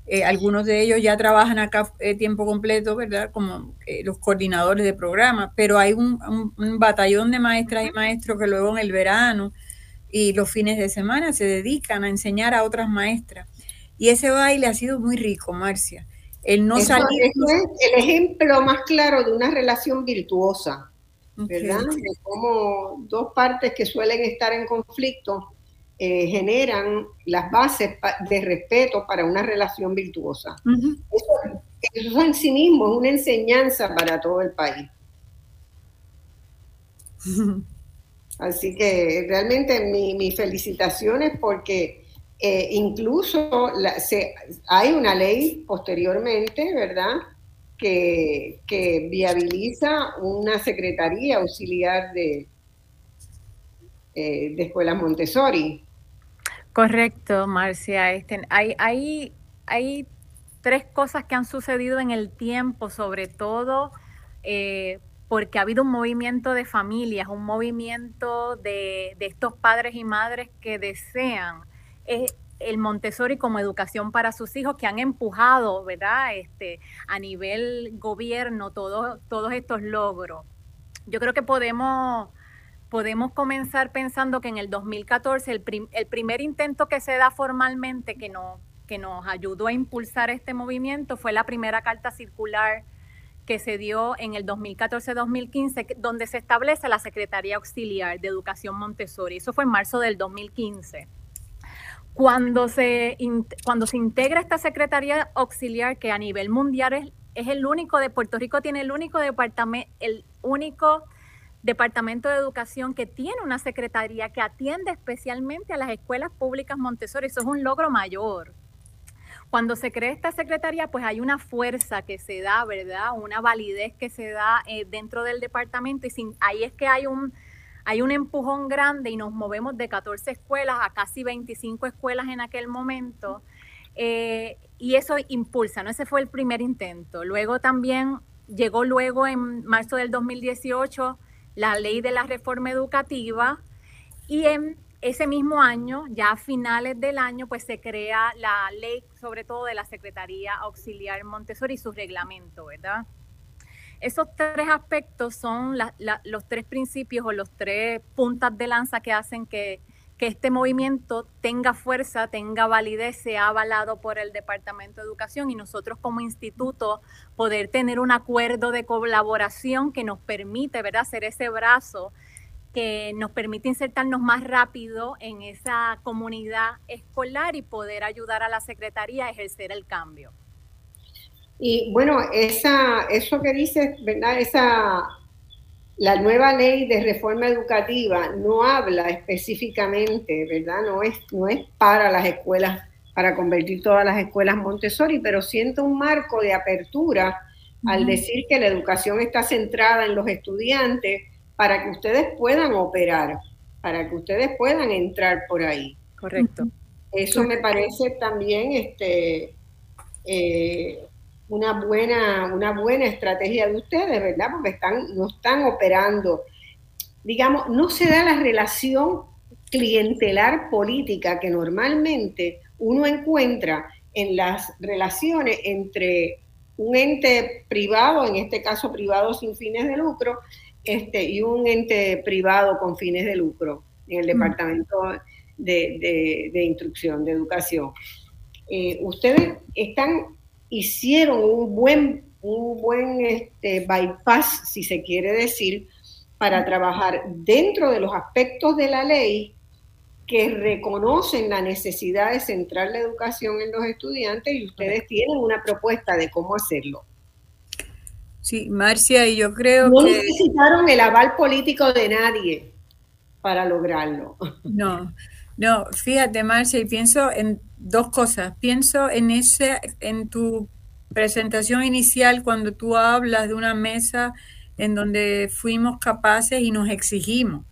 Eh, algunos de ellos ya trabajan acá eh, tiempo completo, ¿verdad? Como los coordinadores de programas, pero hay un, un, batallón de maestras y maestros que luego en el verano y los fines de semana se dedican a enseñar a otras maestras. Y ese baile ha sido muy rico, Marcia. El no salir. es el ejemplo más claro de una relación virtuosa, ¿verdad? De cómo dos partes que suelen estar en conflicto eh, generan las bases de respeto para una relación virtuosa. eso, eso en sí mismo es una enseñanza para todo el país. Así que realmente mis felicitaciones porque eh, incluso hay una ley posteriormente, ¿verdad? Que, viabiliza una secretaría auxiliar de, eh, de escuelas Montessori. Correcto, Marcia. Este, hay, hay, hay tres cosas que han sucedido en el tiempo, sobre todo eh, porque ha habido un movimiento de familias, un movimiento de, estos padres y madres que desean eh, el Montessori como educación para sus hijos, que han empujado, ¿verdad? Este, a nivel gobierno todos estos logros. Yo creo que podemos, podemos comenzar pensando que en el 2014 el, el primer intento que se da formalmente, que no, que nos ayudó a impulsar este movimiento fue la primera carta circular que se dio en el 2014-2015, donde se establece la Secretaría Auxiliar de Educación Montessori. Eso fue en marzo del 2015. Cuando se, cuando se integra esta Secretaría Auxiliar, que a nivel mundial es, es el único de Puerto Rico, tiene el único departamento, el único departamento de educación que tiene una secretaría que atiende especialmente a las escuelas públicas Montessori. Eso es un logro mayor. Cuando se crea esta secretaría, pues hay una fuerza que se da, ¿verdad? Una validez que se da eh, dentro del departamento y sin, ahí es que hay un, hay un empujón grande y nos movemos de 14 escuelas a casi 25 escuelas en aquel momento. Eh, y eso impulsa, ¿no? Ese fue el primer intento. Luego también llegó luego en marzo del 2018 la ley de la reforma educativa y en ese mismo año, ya a finales del año, pues se crea la ley, sobre todo de la Secretaría Auxiliar Montessori y su reglamento, ¿verdad? Esos tres aspectos son los tres principios o los tres puntas de lanza que hacen que, este movimiento tenga fuerza, tenga validez, sea avalado por el Departamento de Educación y nosotros como instituto poder tener un acuerdo de colaboración que nos permite, ¿verdad?, hacer ese brazo que nos permite insertarnos más rápido en esa comunidad escolar y poder ayudar a la Secretaría a ejercer el cambio. Y bueno, esa, eso que dices, ¿verdad? Esa, la nueva ley de reforma educativa no habla específicamente, ¿verdad? No es, no es para las escuelas, para convertir todas las escuelas Montessori, pero siento un marco de apertura al decir que la educación está centrada en los estudiantes para que ustedes puedan operar, para que ustedes puedan entrar por ahí. Correcto. Eso me parece también este, eh, una, buena, una buena estrategia de ustedes, ¿verdad? Porque están, no están operando. Digamos, no se da la relación clientelar política que normalmente uno encuentra en las relaciones entre un ente privado, en este caso privado sin fines de lucro, este, y un ente privado con fines de lucro en el mm. Departamento de, Instrucción, de Educación. Eh, ustedes están, hicieron un buen, un buen este, bypass, si se quiere decir, para trabajar dentro de los aspectos de la ley que reconocen la necesidad de centrar la educación en los estudiantes y ustedes tienen una propuesta de cómo hacerlo. Sí, Marcia, y yo creo que... No necesitaron el aval político de nadie para lograrlo. No, no, fíjate, Marcia, y pienso en dos cosas. Pienso en ese, en tu presentación inicial cuando tú hablas de una mesa en donde fuimos capaces y nos exigimos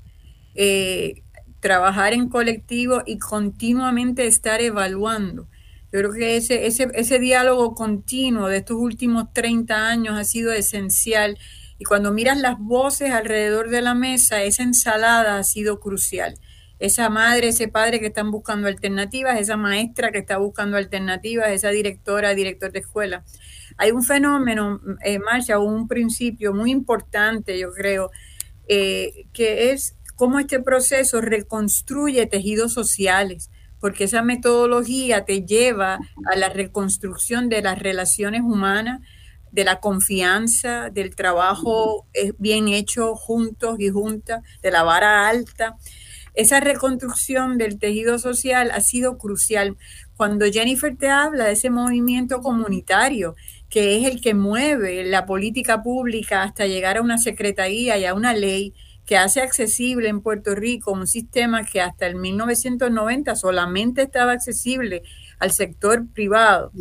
eh, trabajar en colectivo y continuamente estar evaluando. Yo creo que ese, ese, ese diálogo continuo de estos últimos 30 años ha sido esencial. Y cuando miras las voces alrededor de la mesa, esa ensalada ha sido crucial. Esa madre, ese padre que están buscando alternativas, esa maestra que está buscando alternativas, esa directora, director de escuela. Hay un fenómeno, en marcha, un principio muy importante, yo creo, eh, que es cómo este proceso reconstruye tejidos sociales porque esa metodología te lleva a la reconstrucción de las relaciones humanas, de la confianza, del trabajo eh, bien hecho juntos y juntas, de la vara alta. Esa reconstrucción del tejido social ha sido crucial. Cuando Jennifer te habla de ese movimiento comunitario, que es el que mueve la política pública hasta llegar a una secretaría y a una ley, que hace accesible en Puerto Rico un sistema que hasta el 1990 solamente estaba accesible al sector privado.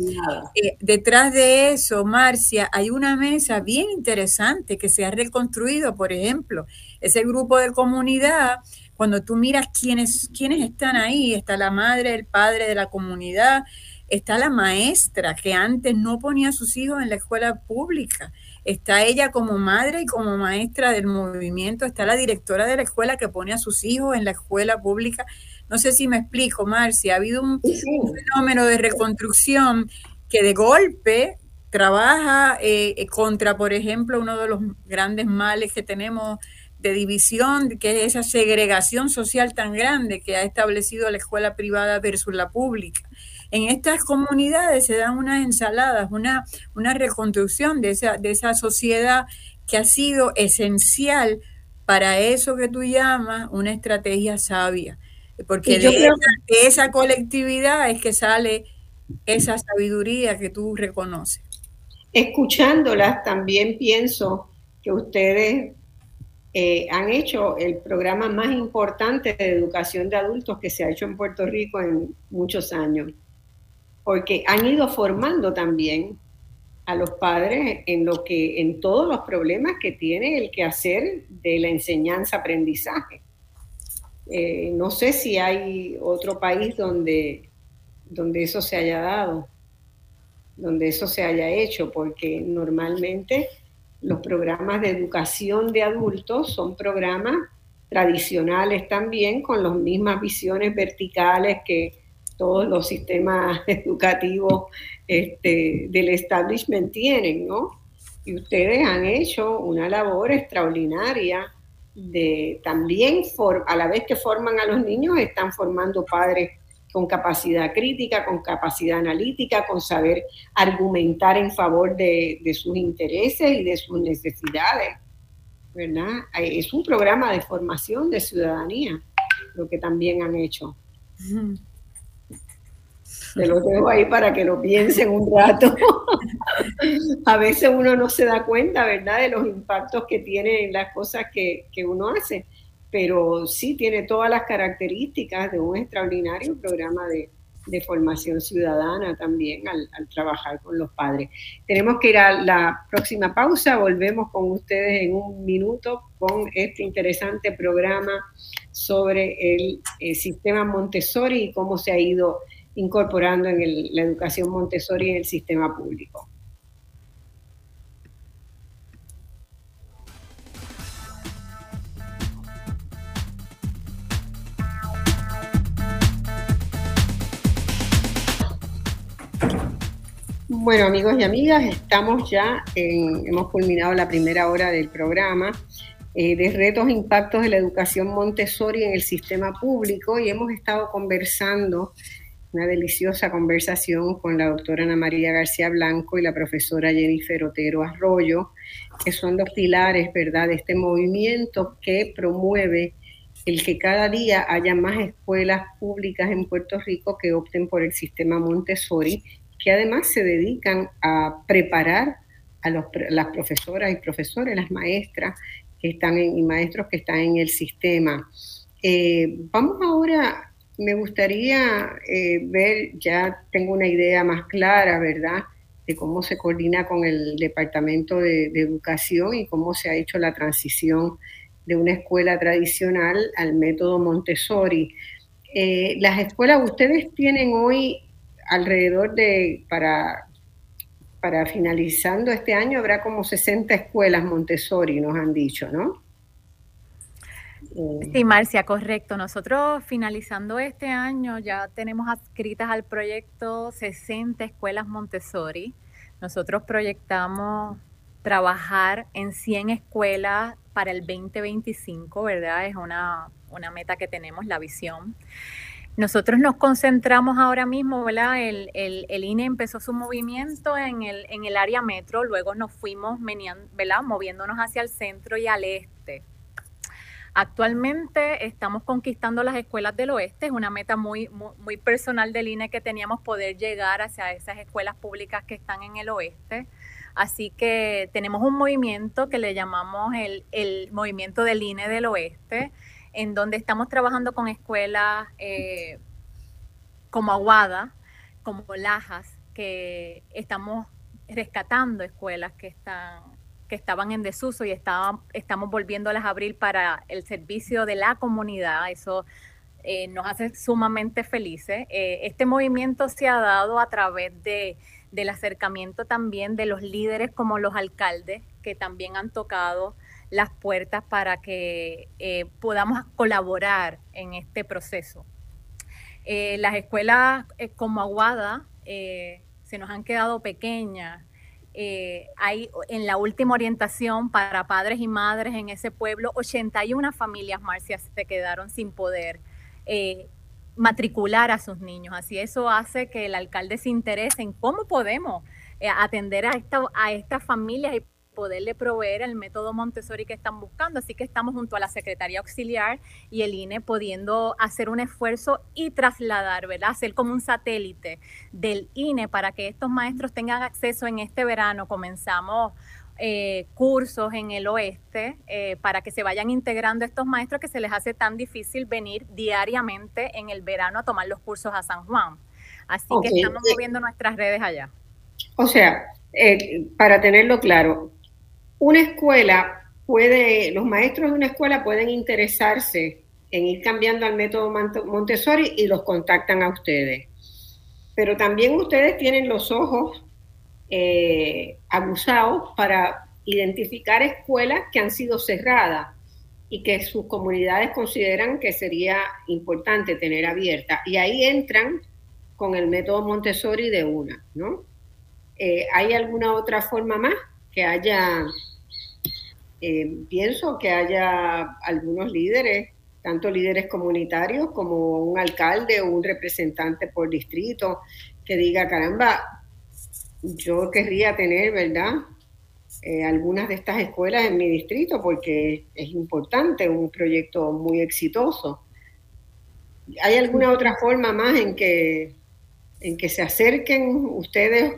Eh, detrás de eso, Marcia, hay una mesa bien interesante que se ha reconstruido, por ejemplo, ese grupo de comunidad, cuando tú miras quiénes, quiénes están ahí, está la madre, el padre de la comunidad, está la maestra que antes no ponía a sus hijos en la escuela pública está ella como madre y como maestra del movimiento, está la directora de la escuela que pone a sus hijos en la escuela pública. No sé si me explico, Marcia, ha habido un, fenómeno de reconstrucción que de golpe trabaja eh, contra, por ejemplo, uno de los grandes males que tenemos de división, que es esa segregación social tan grande que ha establecido la escuela privada versus la pública. En estas comunidades se dan unas ensaladas, una, una reconstrucción de esa, de esa sociedad que ha sido esencial para eso que tú llamas una estrategia sabia. Porque de esa, colectividad es que sale esa sabiduría que tú reconoces. Escuchándolas también pienso que ustedes eh, han hecho el programa más importante de educación de adultos que se ha hecho en Puerto Rico en muchos años, porque han ido formando también a los padres en lo que en todos los problemas que tiene el quehacer de la enseñanza-aprendizaje. Eh, no sé si hay otro país donde, donde eso se haya dado, donde eso se haya hecho, porque normalmente los programas de educación de adultos son programas tradicionales también, con las mismas visiones verticales que todos los sistemas educativos este, del establishment tienen, ¿no? Y ustedes han hecho una labor extraordinaria de también, a la vez que forman a los niños, están formando padres con capacidad crítica, con capacidad analítica, con saber argumentar en favor de, sus intereses y de sus necesidades. ¿verdad? Es un programa de formación de ciudadanía, lo que también han hecho. Te lo dejo ahí para que lo piensen un rato. a veces uno no se da cuenta, ¿verdad?, de los impactos que tienen las cosas que, que uno hace pero sí tiene todas las características de un extraordinario programa de, formación ciudadana también al, trabajar con los padres. Tenemos que ir a la próxima pausa, volvemos con ustedes en un minuto con este interesante programa sobre el, el sistema Montessori y cómo se ha ido incorporando en la educación Montessori en el sistema público. Bueno, amigos y amigas, estamos ya, hemos culminado la primera hora del programa eh, de retos e impactos de la educación Montessori en el sistema público y hemos estado conversando, una deliciosa conversación con la doctora Ana María García Blanco y la profesora Jennifer Otero Arroyo, que son los pilares, ¿verdad?, de este movimiento que promueve el que cada día haya más escuelas públicas en Puerto Rico que opten por el sistema Montessori que además se dedican a preparar a las profesoras y profesores, las maestras que están y maestros que están en el sistema. Eh, vamos ahora, me gustaría eh, ver, ya tengo una idea más clara, ¿verdad? de cómo se coordina con el Departamento de, Educación y cómo se ha hecho la transición de una escuela tradicional al método Montessori. Eh, las escuelas, ustedes tienen hoy alrededor de, para, para finalizando este año, habrá como 60 escuelas Montessori, nos han dicho, ¿no? Sí, Marcia, correcto. Nosotros finalizando este año ya tenemos adscritas al proyecto 60 escuelas Montessori. Nosotros proyectamos trabajar en 100 escuelas para el 2025, ¿verdad? Es una, una meta que tenemos, la visión. Nosotros nos concentramos ahora mismo, ¿verdad? El, el, INE empezó su movimiento en el, en el área metro, luego nos fuimos ¿verdad? moviéndonos hacia el centro y al este. Actualmente estamos conquistando las escuelas del oeste, es una meta muy, muy, personal del INE que teníamos poder llegar hacia esas escuelas públicas que están en el oeste. Así que tenemos un movimiento que le llamamos el, el movimiento del INE del oeste en donde estamos trabajando con escuelas eh, como Aguada, como Lajas, que estamos rescatando escuelas que están que estaban en desuso y estamos volviéndolas a abrir para el servicio de la comunidad. Eso eh, nos hace sumamente felices. Eh, este movimiento se ha dado a través de, del acercamiento también de los líderes como los alcaldes, que también han tocado las puertas para que eh, podamos colaborar en este proceso. Las escuelas como Aguada se nos han quedado pequeñas. Hay en la última orientación para padres y madres en ese pueblo, 81 familias, Marcia, se quedaron sin poder matricular a sus niños. Así eso hace que el alcalde se interese en cómo podemos eh, atender a, esta, a estas familias y poderle proveer el método Montessori que están buscando. Así que estamos junto a la Secretaría Auxiliar y el INE pudiendo hacer un esfuerzo y trasladar, ¿verdad? Hacer como un satélite del INE para que estos maestros tengan acceso en este verano. Comenzamos eh, cursos en el oeste eh, para que se vayan integrando estos maestros que se les hace tan difícil venir diariamente en el verano a tomar los cursos a San Juan. Así que estamos moviendo nuestras redes allá. O sea, eh, para tenerlo claro, una escuela puede, los maestros de una escuela pueden interesarse en ir cambiando al método Montessori y los contactan a ustedes. Pero también ustedes tienen los ojos eh, abusados para identificar escuelas que han sido cerradas y que sus comunidades consideran que sería importante tener abiertas. Y ahí entran con el método Montessori de una, ¿no? Eh, ¿Hay alguna otra forma más que haya, eh, pienso que haya algunos líderes, tanto líderes comunitarios como un alcalde o un representante por distrito, que diga, caramba, yo querría tener, ¿verdad? Eh, algunas de estas escuelas en mi distrito porque es importante, un proyecto muy exitoso. ¿Hay alguna otra forma más en que, en que se acerquen ustedes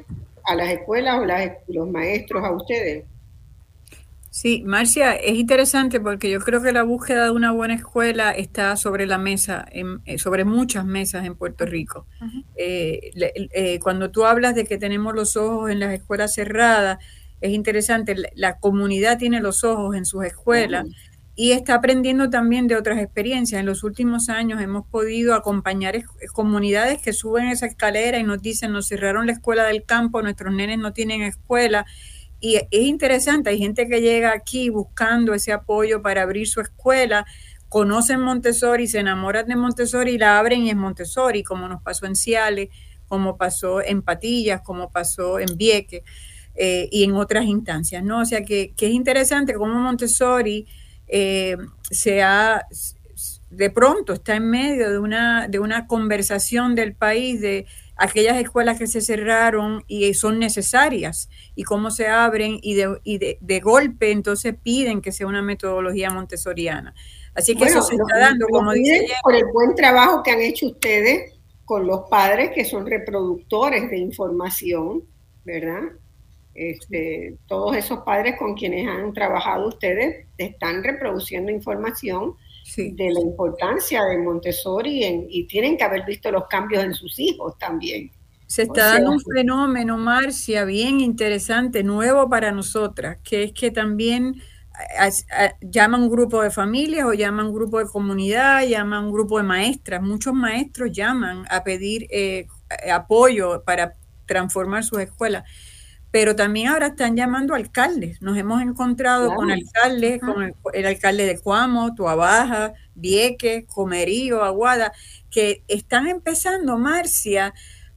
a las escuelas o los maestros a ustedes. Sí, Marcia, es interesante porque yo creo que la búsqueda de una buena escuela está sobre la mesa, eh, sobre muchas mesas en Puerto Rico. Eh, eh, cuando tú hablas de que tenemos los ojos en las escuelas cerradas, es interesante, la, comunidad tiene los ojos en sus escuelas y está aprendiendo también de otras experiencias. En los últimos años hemos podido acompañar comunidades que suben esa escalera y nos dicen, nos cerraron la escuela del campo, nuestros nenes no tienen escuela. Y es interesante, hay gente que llega aquí buscando ese apoyo para abrir su escuela, conocen Montessori, se enamoran de Montessori y la abren y es Montessori, como nos pasó en Ciales, como pasó en Patillas, como pasó en Vieque eh, y en otras instancias, ¿no? O sea que, que es interesante cómo Montessori eh, se de pronto está en medio de una, de una conversación del país de aquellas escuelas que se cerraron y son necesarias y cómo se abren y de, y de, golpe entonces piden que sea una metodología montessoriana. Así que eso se está dando, como dice Por el buen trabajo que han hecho ustedes con los padres que son reproductores de información, ¿verdad? Este, todos esos padres con quienes han trabajado ustedes están reproduciendo información de la importancia de Montessori y tienen que haber visto los cambios en sus hijos también. Se está dando un fenómeno, Marcia, bien interesante, nuevo para nosotras, que es que también llaman un grupo de familias o llaman un grupo de comunidad, llaman un grupo de maestras. Muchos maestros llaman a pedir eh, apoyo para transformar sus escuelas pero también ahora están llamando alcaldes. Nos hemos encontrado con alcaldes, con el, alcalde de Cuamo, Tuabaja, Vieques, Comerío, Aguada, que están empezando, Marcia,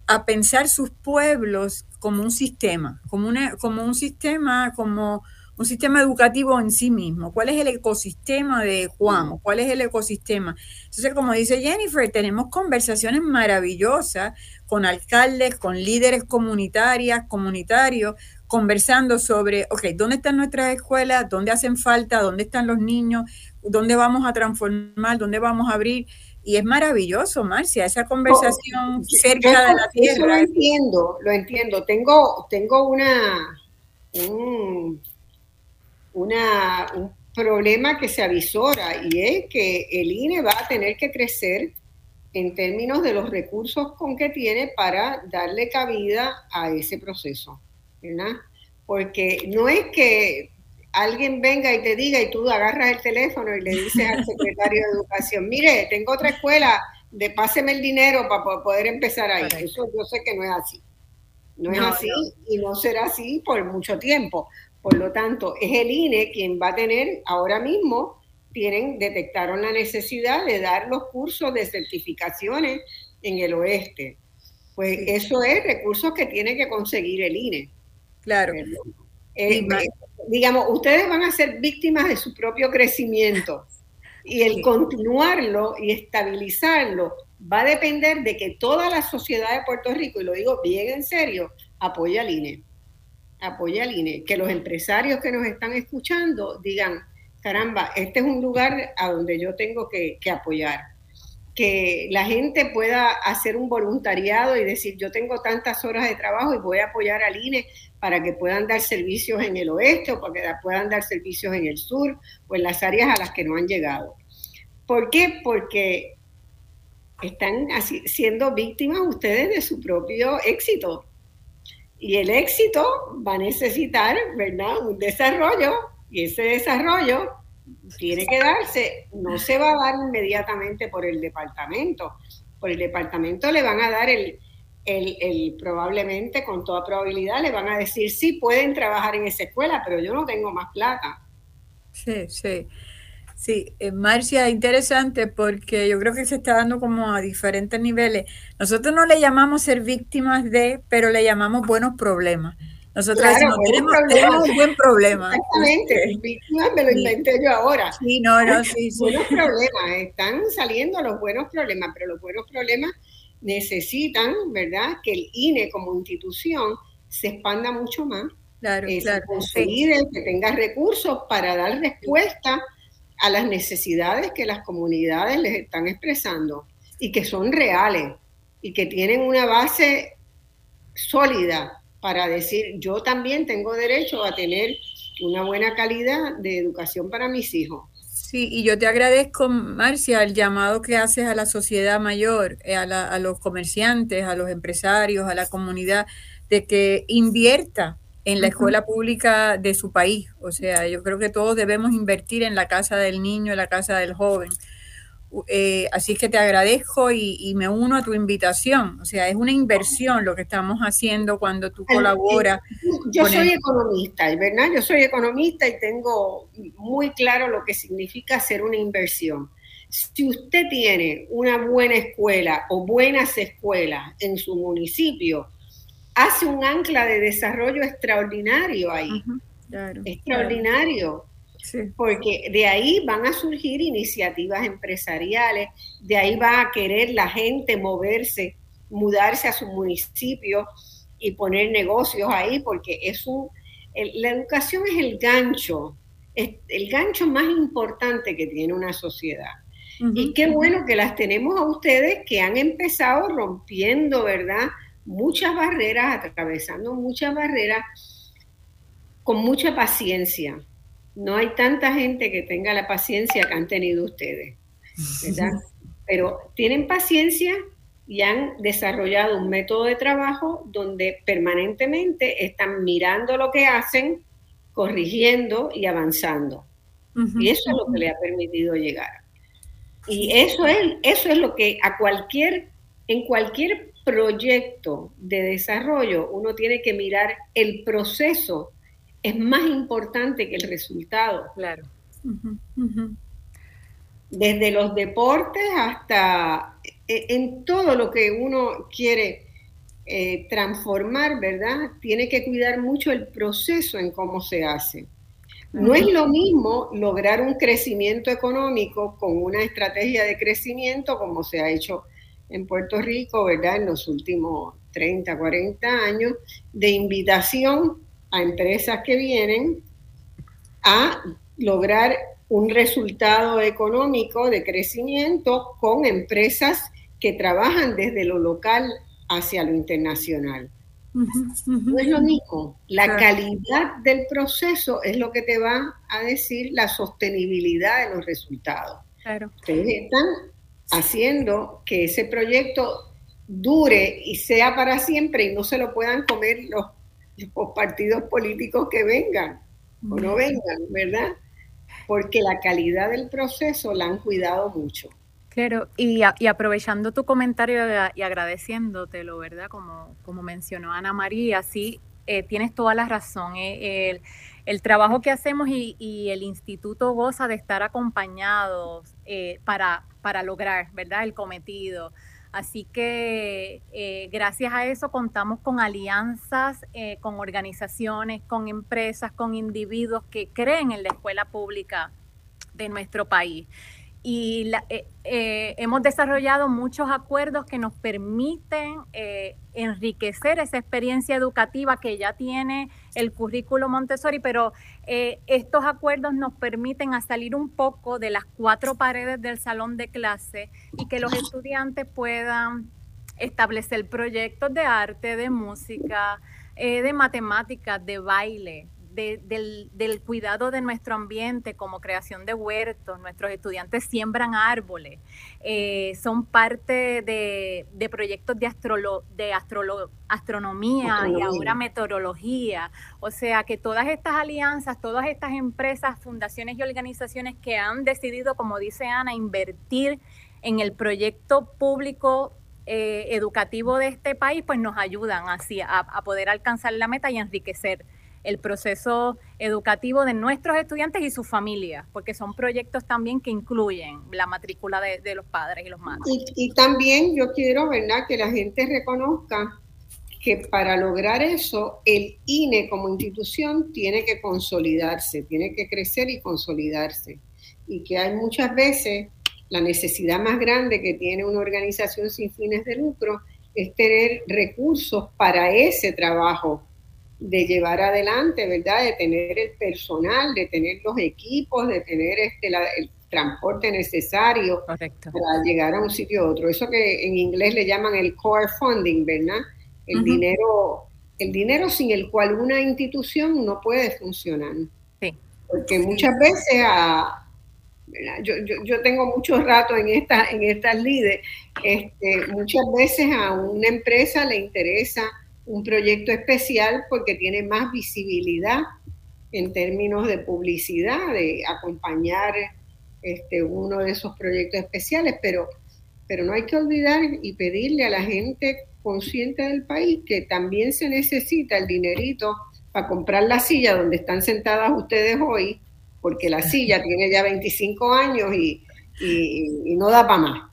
a pensar sus pueblos como un sistema, como, una, como un sistema, como un sistema educativo en sí mismo. ¿Cuál es el ecosistema de Cuamo? ¿Cuál es el ecosistema? Entonces, como dice Jennifer, tenemos conversaciones maravillosas con alcaldes, con líderes comunitarias, comunitarios, conversando sobre, ok, ¿dónde están nuestras escuelas? ¿Dónde hacen falta? ¿Dónde están los niños? ¿Dónde vamos a transformar? ¿Dónde vamos a abrir? Y es maravilloso, Marcia, esa conversación oh, cerca de la tierra. lo entiendo, lo entiendo. Tengo, tengo una, un, una, un problema que se avisora y es que el INE va a tener que crecer en términos de los recursos con que tiene para darle cabida a ese proceso, ¿verdad? Porque no es que alguien venga y te diga y tú agarras el teléfono y le dices al secretario de Educación, mire, tengo otra escuela, de páseme el dinero para poder empezar ahí. Eso yo sé que no es así. No, es así y no será así por mucho tiempo. Por lo tanto, es el INE quien va a tener ahora mismo tienen, detectaron la necesidad de dar los cursos de certificaciones en el oeste. Pues eso es recursos que tiene que conseguir el INE. Claro. Eh, eh, digamos, ustedes van a ser víctimas de su propio crecimiento y el continuarlo y estabilizarlo va a depender de que toda la sociedad de Puerto Rico, y lo digo bien en serio, apoye al INE. Apoye al INE. Que los empresarios que nos están escuchando digan, caramba, este es un lugar a donde yo tengo que, que apoyar que la gente pueda hacer un voluntariado y decir, yo tengo tantas horas de trabajo y voy a apoyar al INE para que puedan dar servicios en el oeste o para que puedan dar servicios en el sur o en las áreas a las que no han llegado. ¿Por qué? Porque están siendo víctimas ustedes de su propio éxito. Y el éxito va a necesitar, ¿verdad?, un desarrollo y ese desarrollo tiene que darse, no se va a dar inmediatamente por el departamento. Por el departamento le van a dar el, el, probablemente, con toda probabilidad, le van a decir, sí, pueden trabajar en esa escuela, pero yo no tengo más plata. Sí, sí. Sí, eh, Marcia, interesante porque yo creo que se está dando como a diferentes niveles. Nosotros no le llamamos ser víctimas de, pero le llamamos buenos problemas. Nosotros decimos, tenemos, un buen problema. Exactamente, me lo inventé yo ahora. Sí, no, no, sí, sí. Buenos problemas, están saliendo los buenos problemas, pero los buenos problemas necesitan, ¿verdad?, que el INE como institución se expanda mucho más. Claro, eh, claro. Conseguir que tenga recursos para dar respuesta a las necesidades que las comunidades les están expresando y que son reales y que tienen una base sólida para decir, yo también tengo derecho a tener una buena calidad de educación para mis hijos. Sí, y yo te agradezco, Marcia, el llamado que haces a la sociedad mayor, eh, a, los comerciantes, a los empresarios, a la comunidad, de que invierta en la escuela pública de su país. O sea, yo creo que todos debemos invertir en la casa del niño, en la casa del joven. Eh, así que te agradezco y, me uno a tu invitación. O sea, es una inversión lo que estamos haciendo cuando tú colaboras. Yo soy economista, ¿verdad? Yo soy economista y tengo muy claro lo que significa hacer una inversión. Si usted tiene una buena escuela o buenas escuelas en su municipio, hace un ancla de desarrollo extraordinario ahí. extraordinario porque de ahí van a surgir iniciativas empresariales, de ahí va a querer la gente moverse, mudarse a su municipio y poner negocios ahí, porque es un, la educación es el gancho, es el gancho más importante que tiene una sociedad. y qué bueno que las tenemos a ustedes que han empezado rompiendo, ¿verdad? Muchas barreras, atravesando muchas barreras con mucha paciencia no hay tanta gente que tenga la paciencia que han tenido ustedes, ¿verdad? Pero tienen paciencia y han desarrollado un método de trabajo donde permanentemente están mirando lo que hacen, corrigiendo y avanzando. Y eso es lo que le ha permitido llegar. Y eso es, eso es lo que a cualquier, en cualquier proyecto de desarrollo uno tiene que mirar el proceso es más importante que el resultado. Claro. Desde los deportes hasta e, en todo lo que uno quiere eh, transformar, ¿verdad? Tiene que cuidar mucho el proceso en cómo se hace. No es lo mismo lograr un crecimiento económico con una estrategia de crecimiento como se ha hecho en Puerto Rico, ¿verdad? En los últimos 30, 40 años, de invitación a empresas que vienen a lograr un resultado económico de crecimiento con empresas que trabajan desde lo local hacia lo internacional. No es lo mismo. La calidad del proceso es lo que te va a decir la sostenibilidad de los resultados. Ustedes están haciendo que ese proyecto dure y sea para siempre y no se lo puedan comer los los partidos políticos que vengan o no vengan, ¿verdad? Porque la calidad del proceso la han cuidado mucho. Claro, y, aprovechando tu comentario y agradeciéndotelo, ¿verdad? Como, como mencionó Ana María, sí, eh, tienes toda la razón. Eh, el, trabajo que hacemos y, el instituto goza de estar acompañados eh, para, para lograr, ¿verdad? El cometido. Así que eh, gracias a eso contamos con alianzas, eh, con organizaciones, con empresas, con individuos que creen en la escuela pública de nuestro país. Y eh, eh, hemos desarrollado muchos acuerdos que nos permiten eh, enriquecer esa experiencia educativa que ya tiene el currículo Montessori, pero estos acuerdos nos permiten salir un poco de las cuatro paredes del salón de clase y que los estudiantes puedan establecer proyectos de arte, de música, de matemáticas, de baile, del, cuidado de nuestro ambiente, como creación de huertos, nuestros estudiantes siembran árboles, eh, son parte de, proyectos de, de astronomía y ahora meteorología. O sea que todas estas alianzas, todas estas empresas, fundaciones y organizaciones que han decidido, como dice Ana, invertir en el proyecto público eh, educativo de este país, pues nos ayudan así a poder alcanzar la meta y enriquecer el proceso educativo de nuestros estudiantes y sus familias, porque son proyectos también que incluyen la matrícula de, los padres y los madres. Y, también yo quiero, ¿verdad?, que la gente reconozca que para lograr eso, el INE como institución tiene que consolidarse, tiene que crecer y consolidarse. Y que hay muchas veces la necesidad más grande que tiene una organización sin fines de lucro es tener recursos para ese trabajo de llevar adelante, ¿verdad? De tener el personal, de tener los equipos, de tener este, el transporte necesario para llegar a un sitio u otro. Eso que en inglés le llaman el core funding, ¿verdad? El dinero, el dinero sin el cual una institución no puede funcionar. Sí. Porque muchas veces a, yo, yo, yo, tengo mucho rato en, esta, en estas líderes, este, muchas veces a una empresa le interesa un proyecto especial porque tiene más visibilidad en términos de publicidad, de acompañar este, uno de esos proyectos especiales, pero, pero no hay que olvidar y pedirle a la gente consciente del país que también se necesita el dinerito para comprar la silla donde están sentadas ustedes hoy, porque la silla tiene ya 25 años y, y no da para más.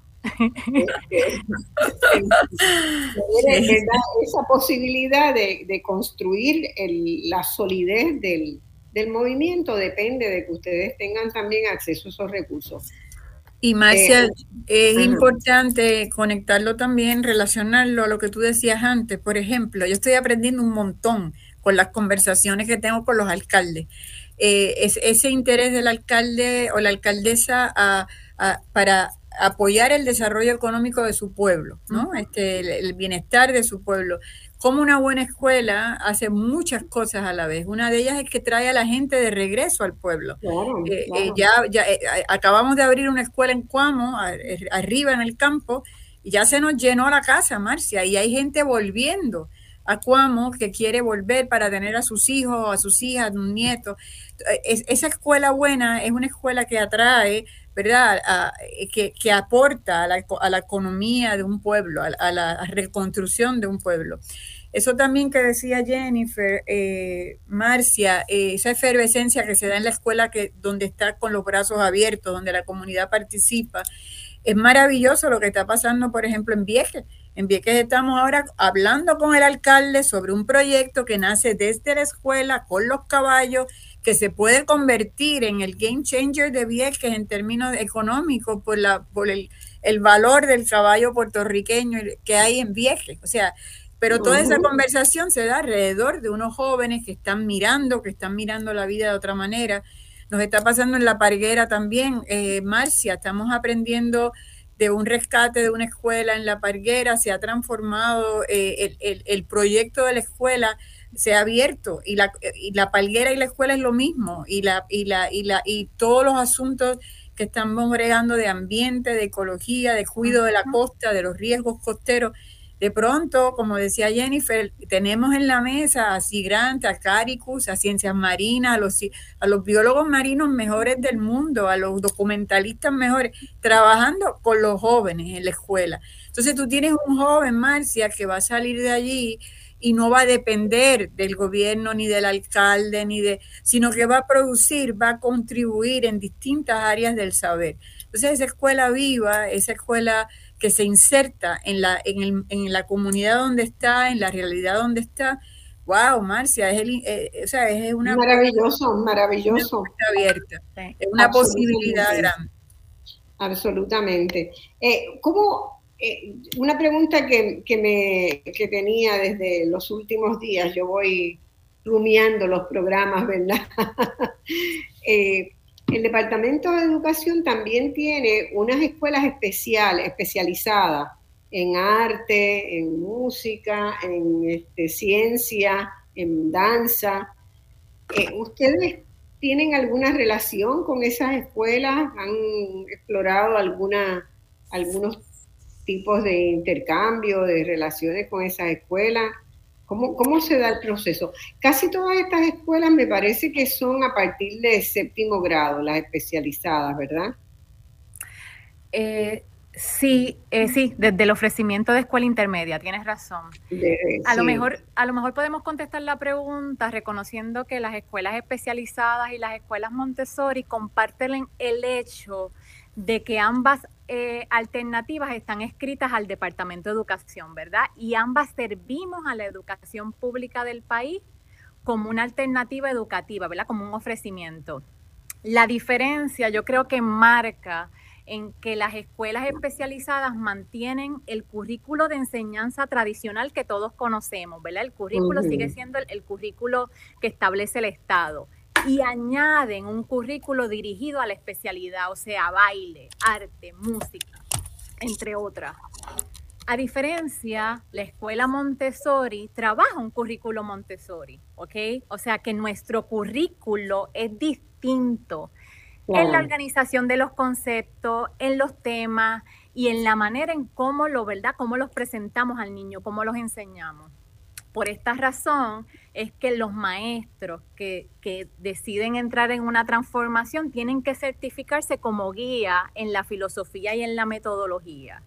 Esa posibilidad de, construir la solidez del, movimiento depende de que ustedes tengan también acceso a esos recursos. Y Marcia, eh, es importante conectarlo también, relacionarlo a lo que tú decías antes. Por ejemplo, yo estoy aprendiendo un montón con las conversaciones que tengo con los alcaldes. Eh, es, ese interés del alcalde o la alcaldesa para apoyar el desarrollo económico de su pueblo, ¿no? Este, el, bienestar de su pueblo. Como una buena escuela hace muchas cosas a la vez. Una de ellas es que trae a la gente de regreso al pueblo. Eh, eh, ya ya eh, acabamos de abrir una escuela en Cuamo, arriba en el campo, y ya se nos llenó la casa, Marcia, y hay gente volviendo a Cuamo que quiere volver para tener a sus hijos, a sus hijas, un nieto. esa escuela buena es una escuela que atrae ¿verdad? Eh, que, aporta a la, economía de un pueblo, a, la reconstrucción de un pueblo. Eso también que decía Jennifer, eh, Marcia, eh, esa efervescencia que se da en la escuela que, donde está con los brazos abiertos, donde la comunidad participa, es maravilloso lo que está pasando, por ejemplo, en Vieques. En Vieques estamos ahora hablando con el alcalde sobre un proyecto que nace desde la escuela, con los caballos, que se puede convertir en el game changer de Vieques en términos económicos por, la, por el, valor del caballo puertorriqueño que hay en Vieques. O sea, pero toda esa conversación se da alrededor de unos jóvenes que están mirando, que están mirando la vida de otra manera. Nos está pasando en la parguera también, eh, Marcia, estamos aprendiendo de un rescate de una escuela en la parguera, se ha transformado eh, el, el, proyecto de la escuela se ha abierto y la, y la palguera y la escuela es lo mismo y, la, y, la, y, la, y todos los asuntos que estamos bregando de ambiente, de ecología, de cuidado de la costa, de los riesgos costeros. De pronto, como decía Jennifer, tenemos en la mesa a Sigrant, a Caricus, a Ciencias Marinas, a los, a los biólogos marinos mejores del mundo, a los documentalistas mejores, trabajando con los jóvenes en la escuela. Entonces tú tienes un joven, Marcia, que va a salir de allí y no va a depender del gobierno ni del alcalde ni de sino que va a producir, va a contribuir en distintas áreas del saber. Entonces esa escuela viva, esa escuela que se inserta en la en, el, en la comunidad donde está, en la realidad donde está. Wow, Marcia, es, el, eh, o sea, es una maravilloso, maravilloso. abierta, es una posibilidad grande. Absolutamente. Eh, ¿Cómo, eh, una pregunta que, me, que tenía desde los últimos días, yo voy rumiando los programas, ¿verdad? Eh, el Departamento de Educación también tiene unas escuelas especiales, especializadas en arte, en música, en este, ciencia, en danza. Eh, ¿Ustedes tienen alguna relación con esas escuelas? ¿Han explorado alguna, algunos tipos de intercambio, de relaciones con esas escuelas? ¿Cómo, ¿Cómo se da el proceso? Casi todas estas escuelas me parece que son a partir de séptimo grado, las especializadas, ¿verdad? Eh, Sí, eh, sí, desde el ofrecimiento de escuela intermedia, tienes razón. a, lo mejor, a lo mejor podemos contestar la pregunta reconociendo que las escuelas especializadas y las escuelas Montessori comparten el hecho de que ambas eh, alternativas están escritas al Departamento de Educación, ¿verdad? Y ambas servimos a la educación pública del país como una alternativa educativa, ¿verdad? Como un ofrecimiento. La diferencia yo creo que marca en que las escuelas especializadas mantienen el currículo de enseñanza tradicional que todos conocemos, ¿verdad? El currículo sigue siendo el, currículo que establece el Estado y añaden un currículo dirigido a la especialidad, o sea, baile, arte, música, entre otras. A diferencia, la escuela Montessori trabaja un currículo Montessori, ¿ok? O sea que nuestro currículo es distinto en la organización de los conceptos, en los temas y en la manera en cómo lo, ¿verdad? Cómo los presentamos al niño, cómo los enseñamos. Por esta razón es que los maestros que, que deciden entrar en una transformación tienen que certificarse como guía en la filosofía y en la metodología.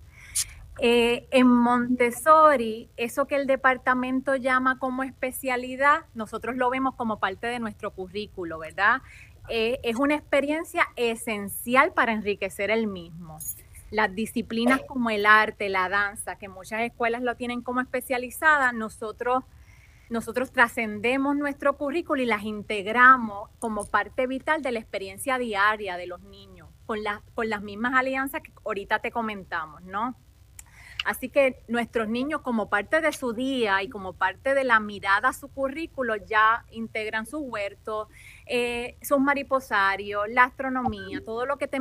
Eh, en Montessori, eso que el departamento llama como especialidad, nosotros lo vemos como parte de nuestro currículo, ¿verdad? Eh, es una experiencia esencial para enriquecer el mismo. Las disciplinas como el arte, la danza, que muchas escuelas lo tienen como especializada, nosotros, nosotros trascendemos nuestro currículo y las integramos como parte vital de la experiencia diaria de los niños, con, con las mismas alianzas que ahorita te comentamos, ¿no? Así que nuestros niños como parte de su día y como parte de la mirada a su currículo ya integran su huerto, eh, sus mariposarios, la astronomía, todo lo que te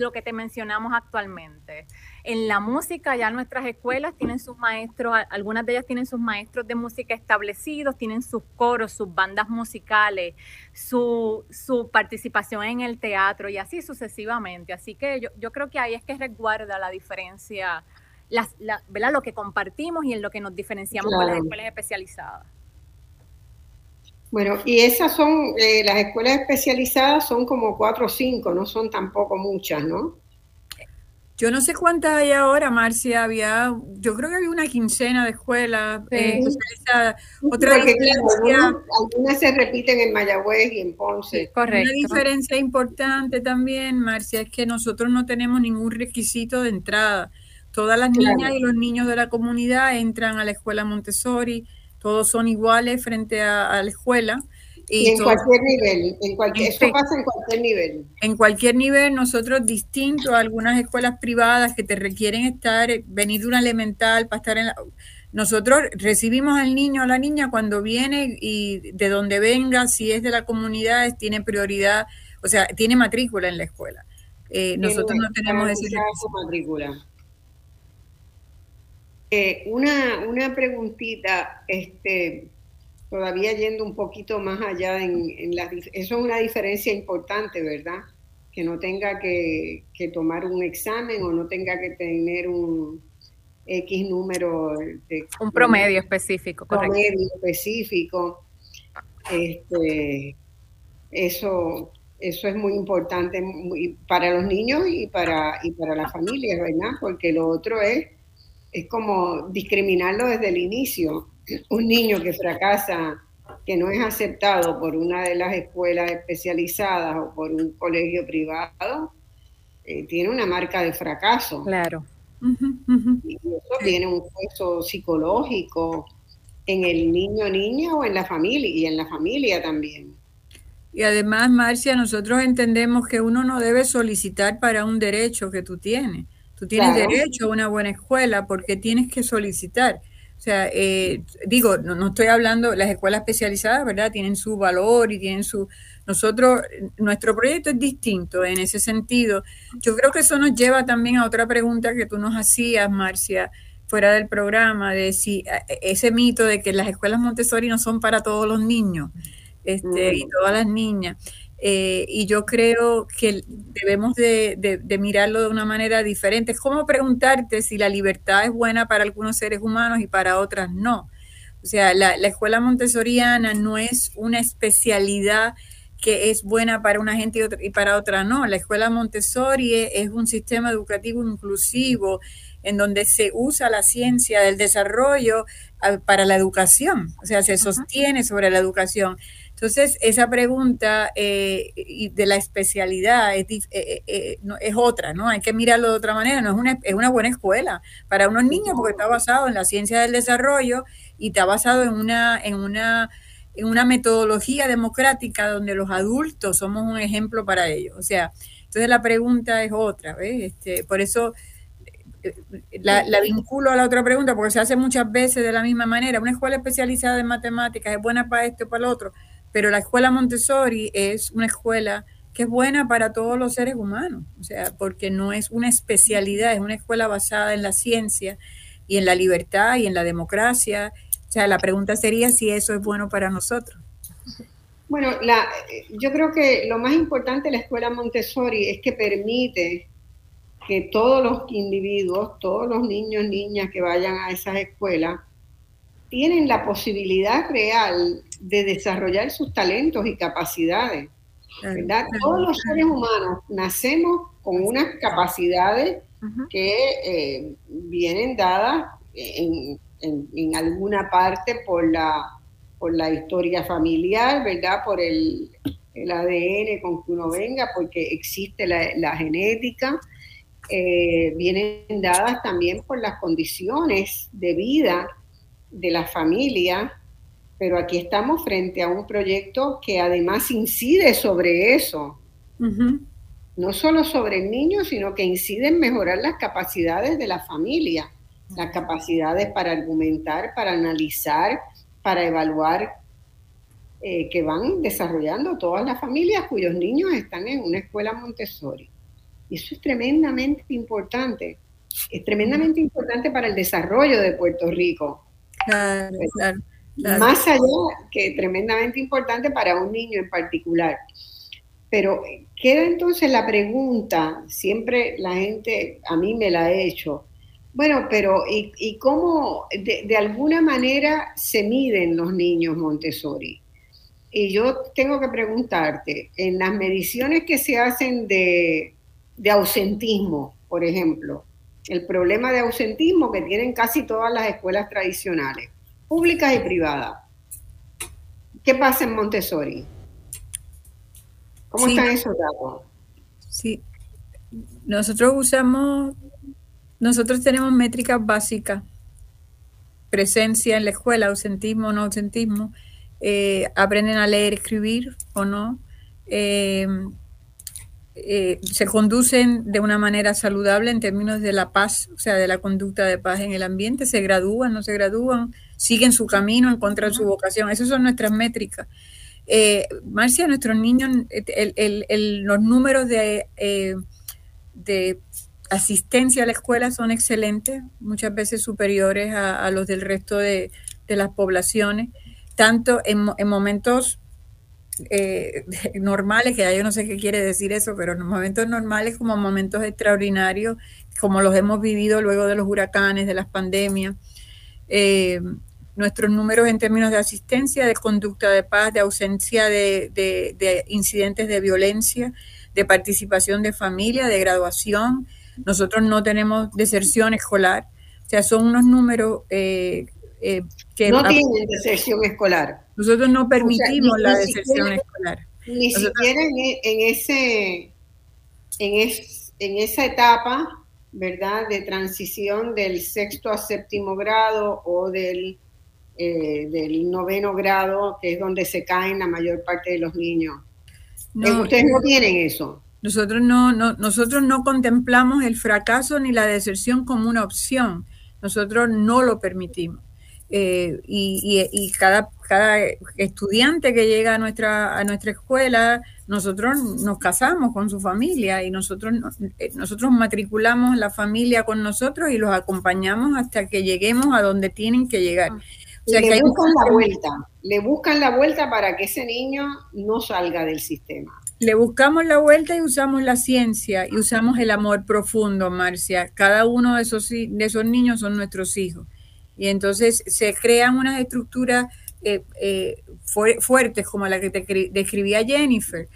lo que te mencionamos actualmente. En la música ya nuestras escuelas tienen sus maestros, algunas de ellas tienen sus maestros de música establecidos, tienen sus coros, sus bandas musicales, su, su participación en el teatro y así sucesivamente. Así que yo, yo creo que ahí es que resguarda la diferencia las, la, ¿verdad? lo que compartimos y en lo que nos diferenciamos con las escuelas especializadas. Bueno, y esas son, eh, las escuelas especializadas son como cuatro o cinco, no son tampoco muchas, ¿no? Yo no sé cuántas hay ahora, Marcia. Había, yo creo que había una quincena de escuelas eh, especializadas. Otra algunas, se repiten en Mayagüez y en Ponce. correcto. Una diferencia importante también, Marcia, es que nosotros no tenemos ningún requisito de entrada. Todas las niñas y los niños de la comunidad entran a la escuela Montessori, todos son iguales frente a, la escuela. Y, en cualquier nivel, en cualquier, eso pasa en cualquier nivel. En cualquier nivel, nosotros distinto a algunas escuelas privadas que te requieren estar, eh, venir de una elemental para estar en la... Nosotros recibimos al niño o la niña cuando viene y de donde venga, si es de la comunidad, tiene prioridad, o sea, tiene matrícula en la escuela. Eh, nosotros no tenemos ese matrícula. Eh, una, una preguntita, este, todavía yendo un poquito más allá en, en eso es una diferencia importante, ¿verdad? Que no tenga que, tomar un examen o no tenga que tener un X número de... Un promedio específico, correcto. Promedio específico. Este, eso, eso es muy importante para los niños y para, y para las familias, ¿verdad? Porque lo otro es es como discriminarlo desde el inicio. Un niño que fracasa, que no es aceptado por una de las escuelas especializadas o por un colegio privado, eh, tiene una marca de fracaso. Claro. Y eso tiene un peso psicológico en el niño niña o en la familia y en la familia también. Y además, Marcia, nosotros entendemos que uno no debe solicitar para un derecho que tú tienes. Tú tienes derecho a una buena escuela porque tienes que solicitar. O sea, eh, digo, no, no, estoy hablando, las escuelas especializadas, ¿verdad? Tienen su valor y tienen su... Nosotros, nuestro proyecto es distinto en ese sentido. Yo creo que eso nos lleva también a otra pregunta que tú nos hacías, Marcia, fuera del programa, de si e, ese mito de que las escuelas Montessori no son para todos los niños este, y todas las niñas. Eh, y yo creo que debemos de, mirarlo de una manera diferente. Es como preguntarte si la libertad es buena para algunos seres humanos y para otras no. O sea, la, escuela montessoriana no es una especialidad que es buena para una gente y, y para otra no. La escuela Montessori es un sistema educativo inclusivo en donde se usa la ciencia del desarrollo ah, para la educación, o sea, se sostiene sobre la educación. Entonces, esa pregunta eh, de la especialidad es, eh, eh, es, otra, ¿no? Hay que mirarlo de otra manera, no es una, es una buena escuela para unos niños porque está basado en la ciencia del desarrollo y está basado en una, en una, en una metodología democrática donde los adultos somos un ejemplo para ellos. O sea, entonces la pregunta es otra, ¿ves? Este, por eso la, la, vinculo a la otra pregunta porque se hace muchas veces de la misma manera. Una escuela especializada en matemáticas es buena para esto o para lo otro, pero la escuela Montessori es una escuela que es buena para todos los seres humanos, o sea, porque no es una especialidad, es una escuela basada en la ciencia y en la libertad y en la democracia. O sea, la pregunta sería si eso es bueno para nosotros. Bueno, la, yo creo que lo más importante de la escuela Montessori es que permite que todos los individuos, todos los niños, niñas que vayan a esas escuelas, tienen la posibilidad real de desarrollar sus talentos y capacidades. ¿verdad? Todos los seres humanos nacemos con unas capacidades que eh, vienen dadas en, alguna parte por la, por la historia familiar, ¿verdad? Por el, ADN con que uno venga, porque existe la, genética. Eh, vienen dadas también por las condiciones de vida de la familia, pero aquí estamos frente a un proyecto que además incide sobre eso. No solo sobre el niño, sino que incide en mejorar las capacidades de la familia, las capacidades para argumentar, para analizar, para evaluar, eh, que van desarrollando todas las familias cuyos niños están en una escuela Montessori. Y eso es tremendamente importante. Es tremendamente importante para el desarrollo de Puerto Rico más allá que tremendamente importante para un niño en particular. Pero queda entonces la pregunta, siempre la gente, a mí me la ha hecho, bueno, pero ¿y, cómo de, alguna manera se miden los niños Montessori? Y yo tengo que preguntarte, en las mediciones que se hacen de, de ausentismo, por ejemplo, el problema de ausentismo que tienen casi todas las escuelas tradicionales, públicas y privadas. ¿Qué pasa en Montessori? ¿Cómo están esos datos? Sí, nosotros usamos, nosotros tenemos métricas básicas, presencia en la escuela, ausentismo o no ausentismo, eh, aprenden a leer, escribir o no, eh, eh, se conducen de una manera saludable en términos de la paz, o sea, de la conducta de paz en el ambiente, se gradúan, no se gradúan, siguen su camino, encuentran su vocación. Esas son nuestras métricas. Eh, Marcia, nuestros niños, los números de, eh, de asistencia a la escuela son excelentes, muchas veces superiores a, los del resto de, las poblaciones, tanto en, en momentos eh, normales, que yo no sé qué quiere decir eso, pero en momentos normales como momentos extraordinarios, como los hemos vivido luego de los huracanes, de las pandemias. Eh, nuestros números en términos de asistencia, de conducta de paz, de ausencia de, de, incidentes de violencia, de participación de familia, de graduación. Nosotros no tenemos deserción escolar. O sea, son unos números eh, eh, que... No tienen deserción escolar. Nosotros no permitimos la deserción escolar. Ni siquiera e, en, ese, en, en esa etapa, ¿verdad?, de transición del sexto a séptimo grado o del, eh, del noveno grado, que es donde se caen la mayor parte de los niños. No, Ustedes no tienen eso. Nosotros no, no, nosotros no contemplamos el fracaso ni la deserción como una opción. Nosotros no lo permitimos. Eh, y, cada, cada estudiante que llega a nuestra, a nuestra escuela, nosotros nos casamos con su familia y nosotros, eh, nosotros matriculamos la familia con nosotros y los acompañamos hasta que lleguemos a donde tienen que llegar. O sea, le buscan la vuelta, le buscan la vuelta para que ese niño no salga del sistema. Le buscamos la vuelta y usamos la ciencia y usamos el amor profundo, Marcia. Cada uno de esos, de esos niños son nuestros hijos. Y entonces se crean unas estructuras eh, eh, fuertes como la que te describía Jennifer.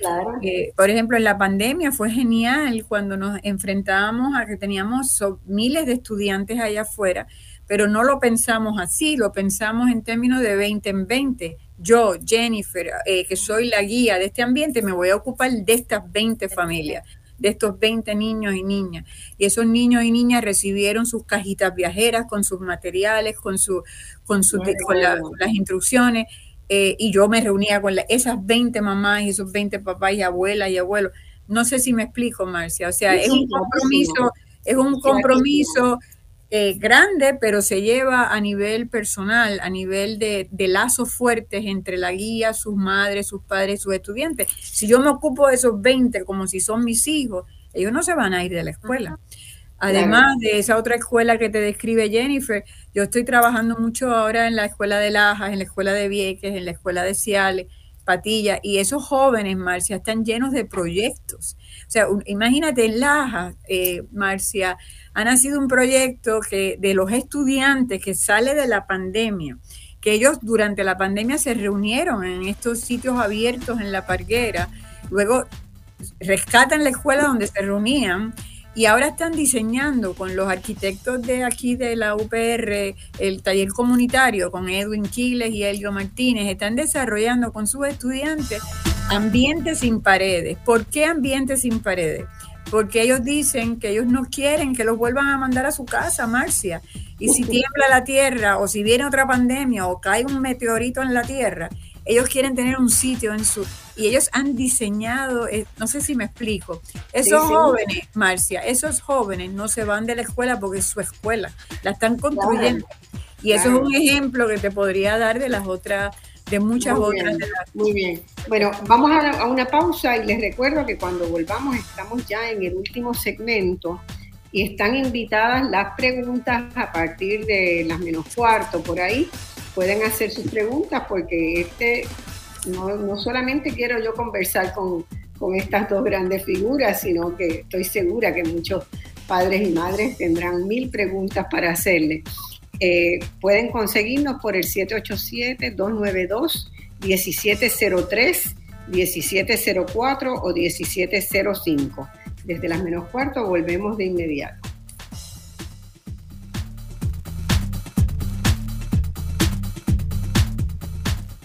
Eh, por ejemplo, en la pandemia fue genial cuando nos enfrentábamos a que teníamos miles de estudiantes allá afuera, pero no lo pensamos así, lo pensamos en términos de 20 en 20. Yo, Jennifer, que soy la guía de este ambiente, me voy a ocupar de estas 20 familias de estos 20 niños y niñas. Y esos niños y niñas recibieron sus cajitas viajeras con sus materiales, con, su, con, su, con, las instrucciones. Eh, y yo me reunía con esas 20 mamás y esos 20 papás y abuelas y abuelos. No sé si me explico, Marcia. O sea, es un compromiso, es un compromiso eh, grande, pero se lleva a nivel personal, a nivel de, lazos fuertes entre la guía, sus madres, sus padres, sus estudiantes. Si yo me ocupo de esos 20 como si son mis hijos, ellos no se van a ir de la escuela. Además de esa otra escuela que te describe Jennifer, yo estoy trabajando mucho ahora en la escuela de Lajas, en la escuela de Vieques, en la escuela de Ciales, Patilla, y esos jóvenes, Marcia, están llenos de proyectos. O sea, imagínate en Lajas, eh, Marcia, ha nacido un proyecto que de los estudiantes que sale de la pandemia, que ellos durante la pandemia se reunieron en estos sitios abiertos en la parguera, luego rescatan la escuela donde se reunían y ahora están diseñando con los arquitectos de aquí de la UPR el taller comunitario con Edwin Quiles y Elio Martínez, están desarrollando con sus estudiantes ambientes sin paredes. ¿Por qué ambientes sin paredes? Porque ellos dicen que ellos no quieren que los vuelvan a mandar a su casa, Marcia. Y si tiembla la tierra o si viene otra pandemia o cae un meteorito en la tierra, ellos quieren tener un sitio en su... Y ellos han diseñado, eh, no sé si me explico, esos jóvenes, Marcia, esos jóvenes no se van de la escuela porque es su escuela, la están construyendo. y eso es un ejemplo que te podría dar de las otras de muchas otras. Muy bien. Bueno, vamos a, a, una pausa y les recuerdo que cuando volvamos estamos ya en el último segmento y están invitadas las preguntas a partir de las menos cuarto por ahí pueden hacer sus preguntas porque este no, solamente quiero yo conversar con, estas dos grandes figuras, sino que estoy segura que muchos padres y madres tendrán mil preguntas para hacerle. Eh, pueden conseguirnos por el 787-292-1703, 1704 o 1705. Desde las menos cuarto volvemos de inmediato.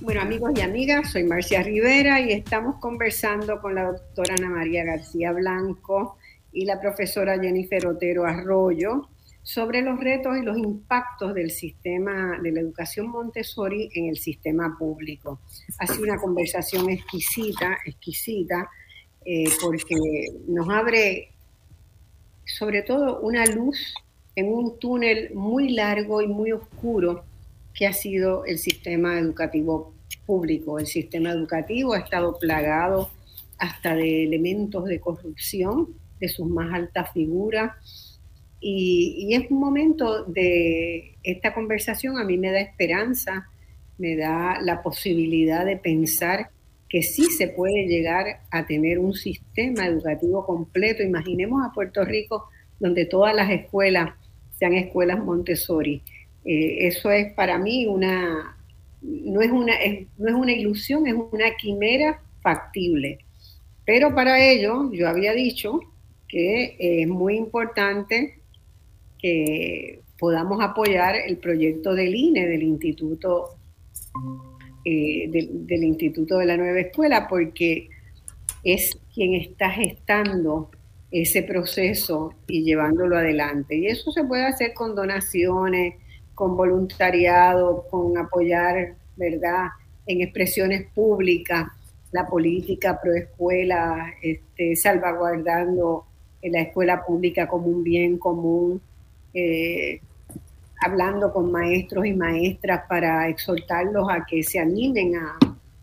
Bueno, amigos y amigas, soy Marcia Rivera y estamos conversando con la doctora Ana María García Blanco y la profesora Jennifer Otero Arroyo sobre los retos y los impactos del sistema de la educación Montessori en el sistema público. Ha sido una conversación exquisita, exquisita, eh, porque nos abre sobre todo una luz en un túnel muy largo y muy oscuro que ha sido el sistema educativo público. El sistema educativo ha estado plagado hasta de elementos de corrupción de sus más altas figuras. Y, es un momento de esta conversación, a mí me da esperanza, me da la posibilidad de pensar que sí se puede llegar a tener un sistema educativo completo. Imaginemos a Puerto Rico donde todas las escuelas sean escuelas Montessori. Eh, eso es para mí una, no es una, no es una ilusión, es una quimera factible. Pero para ello, yo había dicho que es muy importante que podamos apoyar el proyecto del INE, del Instituto, eh, del, Instituto de la Nueva Escuela, porque es quien está gestando ese proceso y llevándolo adelante. Y eso se puede hacer con donaciones, con voluntariado, con apoyar, ¿verdad?, en expresiones públicas. la política proescuela, este, salvaguardando la escuela pública como un bien común, eh, hablando con maestros y maestras para exhortarlos a que se animen a,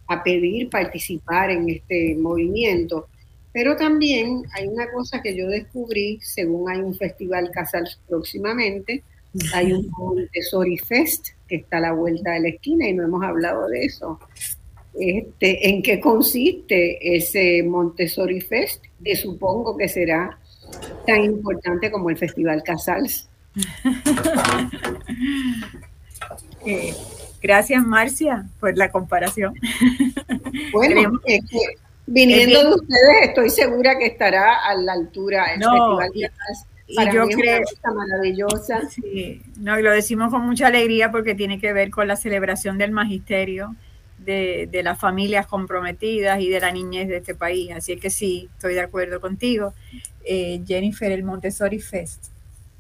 a pedir participar en este movimiento. Pero también hay una cosa que yo descubrí, según hay un festival casal próximamente, hay un Montessori Fest que está a la vuelta de la esquina y no hemos hablado de eso. Este, ¿En qué consiste ese Montessori Fest? Que supongo que será tan importante como el Festival Casals. Eh, gracias, Marcia, por la comparación. Bueno, viniendo de ustedes, estoy segura que estará a la altura el Festival Casals y yo creo maravillosa. Sí, no, y lo decimos con mucha alegría porque tiene que ver con la celebración del magisterio, de, de, las familias comprometidas y de la niñez de este país. Así que sí, estoy de acuerdo contigo. Eh, Jennifer, el Montessori Fest.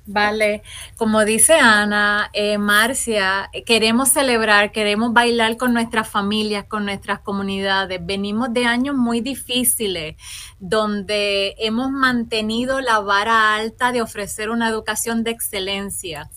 Vale, como dice Ana, eh, Marcia, queremos celebrar, queremos bailar con nuestras familias, con nuestras comunidades. Venimos de años muy difíciles, donde hemos mantenido la vara alta de ofrecer una educación de excelencia.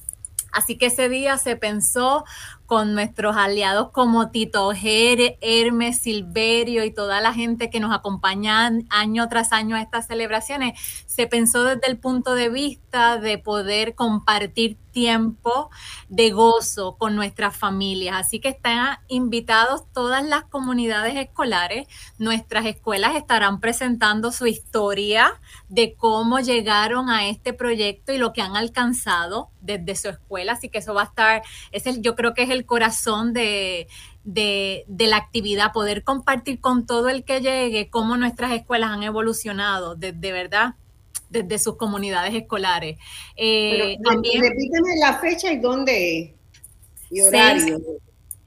Así que ese día se pensó con nuestros aliados como Tito Hermes, Silverio y toda la gente que nos acompaña año tras año a estas celebraciones, se pensó desde el punto de vista de poder compartir tiempo de gozo con nuestras familias. Así que están invitados todas las comunidades escolares. Nuestras escuelas estarán presentando su historia de cómo llegaron a este proyecto y lo que han alcanzado desde su escuela. Así que eso va a estar, es el, yo creo que es el corazón de, de, la actividad, poder compartir con todo el que llegue cómo nuestras escuelas han evolucionado, desde verdad, desde sus comunidades escolares. Eh, también, repíteme la fecha y dónde y horario.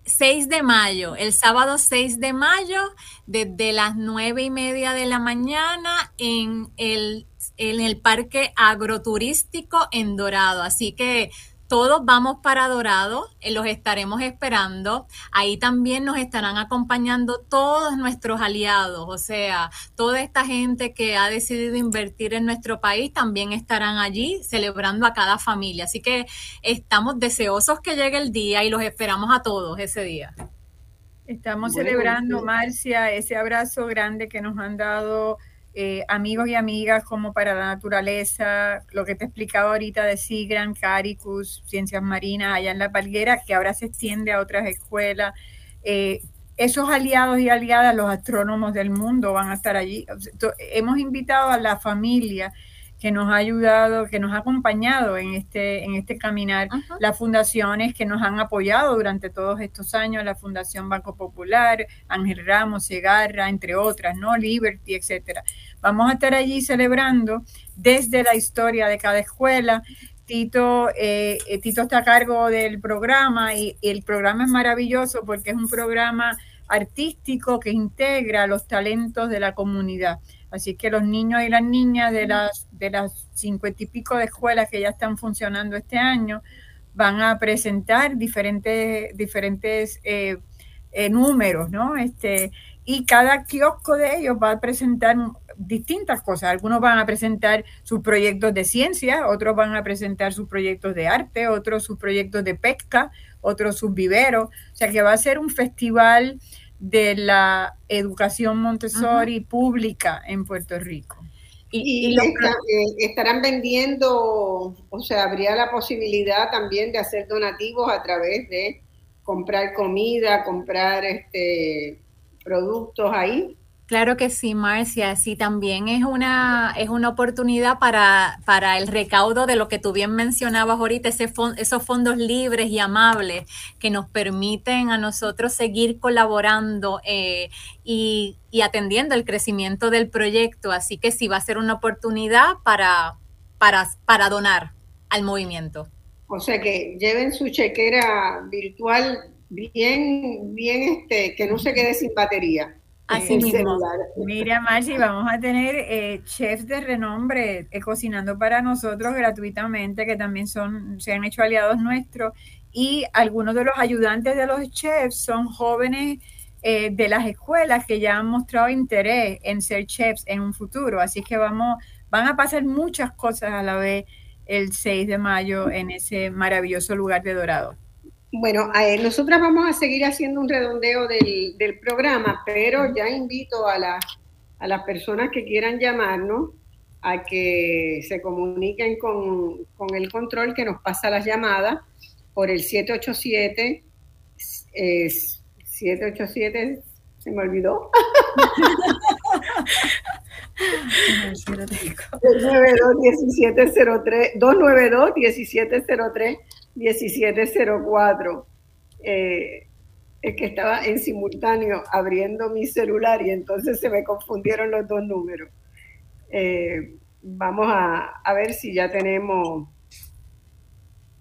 6, de mayo, el sábado 6 de mayo, desde las nueve y media de la mañana en el, en el Parque Agroturístico en Dorado. Así que todos vamos para Dorado, eh, los estaremos esperando. Ahí también nos estarán acompañando todos nuestros aliados, o sea, toda esta gente que ha decidido invertir en nuestro país también estarán allí celebrando a cada familia. Así que estamos deseosos que llegue el día y los esperamos a todos ese día. Estamos celebrando, Marcia, ese abrazo grande que nos han dado eh, amigos y amigas como para la naturaleza, lo que te explicaba ahorita de Sigran, Caricus, Ciencias Marinas, allá en La Palguera, que ahora se extiende a otras escuelas. Eh, esos aliados y aliadas, los astrónomos del mundo van a estar allí. Hemos invitado a la familia que nos ha ayudado, que nos ha acompañado en este, en este caminar, las fundaciones que nos han apoyado durante todos estos años, la Fundación Banco Popular, Ángel Ramos, Segarra, entre otras, ¿no? Liberty, etcétera. Vamos a estar allí celebrando desde la historia de cada escuela. Tito, eh, eh, Tito está a cargo del programa y el programa es maravilloso porque es un programa artístico que integra los talentos de la comunidad. Así que los niños y las niñas de las de las cincuenta y pico de escuelas que ya están funcionando este año van a presentar diferentes, diferentes eh, eh, números, ¿no? Este, y cada kiosco de ellos va a presentar distintas cosas. Algunos van a presentar sus proyectos de ciencia, otros van a presentar sus proyectos de arte, otros sus proyectos de pesca, otros sus viveros. O sea que va a ser un festival de la educación Montessori pública en Puerto Rico. Y, eh, estarán vendiendo, o sea, habría la posibilidad también de hacer donativos a través de comprar comida, comprar este productos ahí. Claro que sí, Marcia. Sí, también es una, es una oportunidad para, para el recaudo de lo que tú bien mencionabas ahorita, ese esos fondos libres y amables que nos permiten a nosotros seguir colaborando eh, y, y, atendiendo el crecimiento del proyecto. Así que sí va a ser una oportunidad para, para, para donar al movimiento. O sea que lleven su chequera virtual bien, bien, este, que no se quede sin batería. Así mismo. Mira, Marci, vamos a tener eh, chefs de renombre eh, cocinando para nosotros gratuitamente, que también son, se han hecho aliados nuestros. Y algunos de los ayudantes de los chefs son jóvenes eh, de las escuelas que ya han mostrado interés en ser chefs en un futuro. Así que vamos, van a pasar muchas cosas a la vez el 6 de mayo en ese maravilloso lugar de Dorado. Bueno, nosotras vamos a seguir haciendo un redondeo del, del programa, pero ya invito a, la, a las personas que quieran llamarnos a que se comuniquen con, con el control que nos pasa las llamadas por el 787 es 787 se me olvidó. 292-1703 292-1703 1704 eh, es que estaba en simultáneo abriendo mi celular y entonces se me confundieron los dos números. Eh, vamos a, a, ver si ya tenemos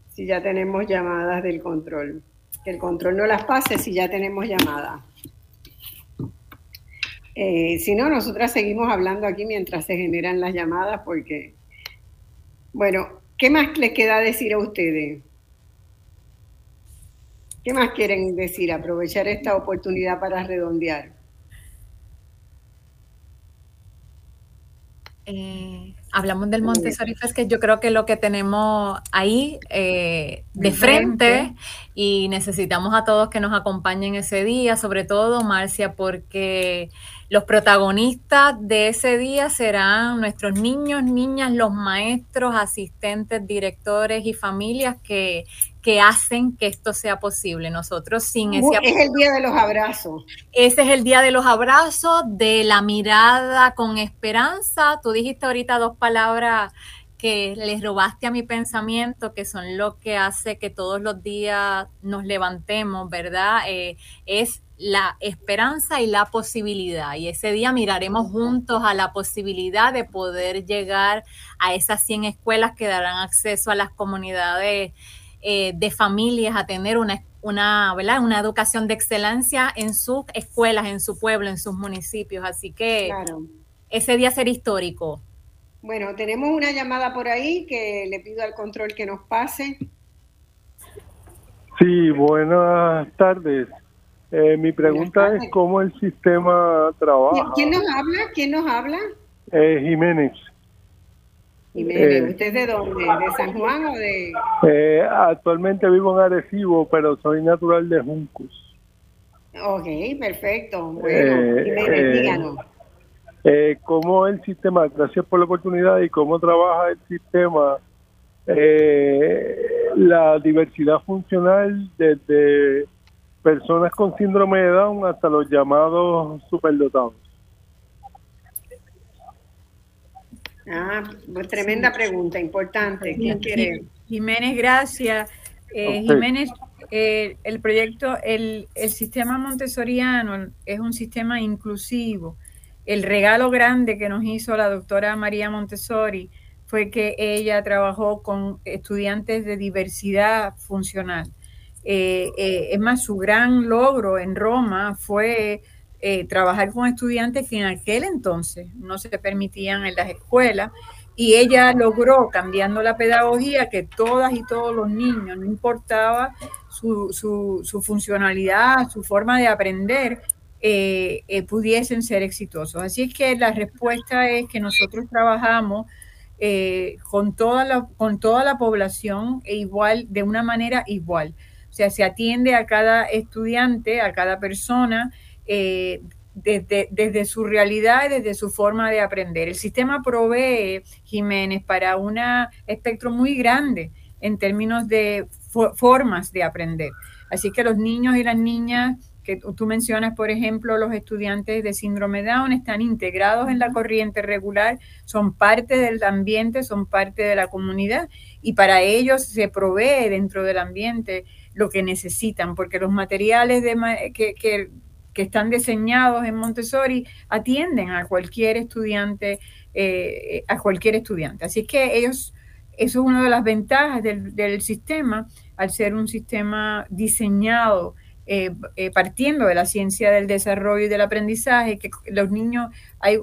si ya tenemos llamadas del control. Que el control no las pase si ya tenemos llamadas. Eh, si no, nosotras seguimos hablando aquí mientras se generan las llamadas porque, bueno, ¿qué más les queda decir a ustedes? ¿Qué más quieren decir? Aprovechar esta oportunidad para redondear. Eh, hablamos del Montessori Fest, que yo creo que lo que tenemos ahí eh, de frente y necesitamos a todos que nos acompañen ese día, sobre todo Marcia, porque los protagonistas de ese día serán nuestros niños, niñas, los maestros, asistentes, directores y familias que, que hacen que esto sea posible. Nosotros sin ese Es el día de los abrazos. Ese es el día de los abrazos, de la mirada con esperanza. Tú dijiste ahorita dos palabras que les robaste a mi pensamiento, que son lo que hace que todos los días nos levantemos, ¿verdad? Eh, es la esperanza y la posibilidad. Y ese día miraremos juntos a la posibilidad de poder llegar a esas 100 escuelas que darán acceso a las comunidades eh, de familias a tener una, una, una educación de excelencia en sus escuelas, en su pueblo, en sus municipios. Así que ese día será histórico. Bueno, tenemos una llamada por ahí que le pido al control que nos pase. Sí, buenas tardes. Eh, mi pregunta es cómo el sistema trabaja. ¿Quién nos habla? ¿Quién nos habla? Eh, Jiménez. Jiménez, eh, ¿usted de dónde? ¿De San Juan o de...? Eh, actualmente vivo en Arecibo, pero soy natural de Juncos. Ok, perfecto. Bueno, Jiménez, díganos. ¿Cómo el sistema, gracias por la oportunidad, y cómo trabaja el sistema, la diversidad funcional desde personas con síndrome de Down hasta los llamados superdotados. Ah, pues tremenda pregunta, importante. ¿Quién quiere? Jiménez, gracias. Eh, Jiménez, eh, el proyecto, el, el sistema montessoriano es un sistema inclusivo. El regalo grande que nos hizo la doctora María Montessori fue que ella trabajó con estudiantes de diversidad funcional. Eh, eh, es más, su gran logro en Roma fue eh, trabajar con estudiantes que en aquel entonces no se permitían en las escuelas y ella logró, cambiando la pedagogía, que todas y todos los niños, no importaba su, funcionalidad, su forma de aprender, pudiesen ser exitosos. Así es que la respuesta es que nosotros trabajamos con, toda la, con toda la población e igual, de una manera igual. O sea, se atiende a cada estudiante, a cada persona, eh, desde, su realidad y desde su forma de aprender. El sistema provee, Jiménez, para un espectro muy grande en términos de formas de aprender. Así que los niños y las niñas que tú mencionas, por ejemplo, los estudiantes de síndrome Down están integrados en la corriente regular, son parte del ambiente, son parte de la comunidad y para ellos se provee dentro del ambiente lo que necesitan, porque los materiales de, que, que, están diseñados en Montessori atienden a cualquier estudiante, eh, a cualquier estudiante. Así que ellos, eso es una de las ventajas del, del sistema, al ser un sistema diseñado eh, eh, partiendo de la ciencia del desarrollo y del aprendizaje, que los niños, hay,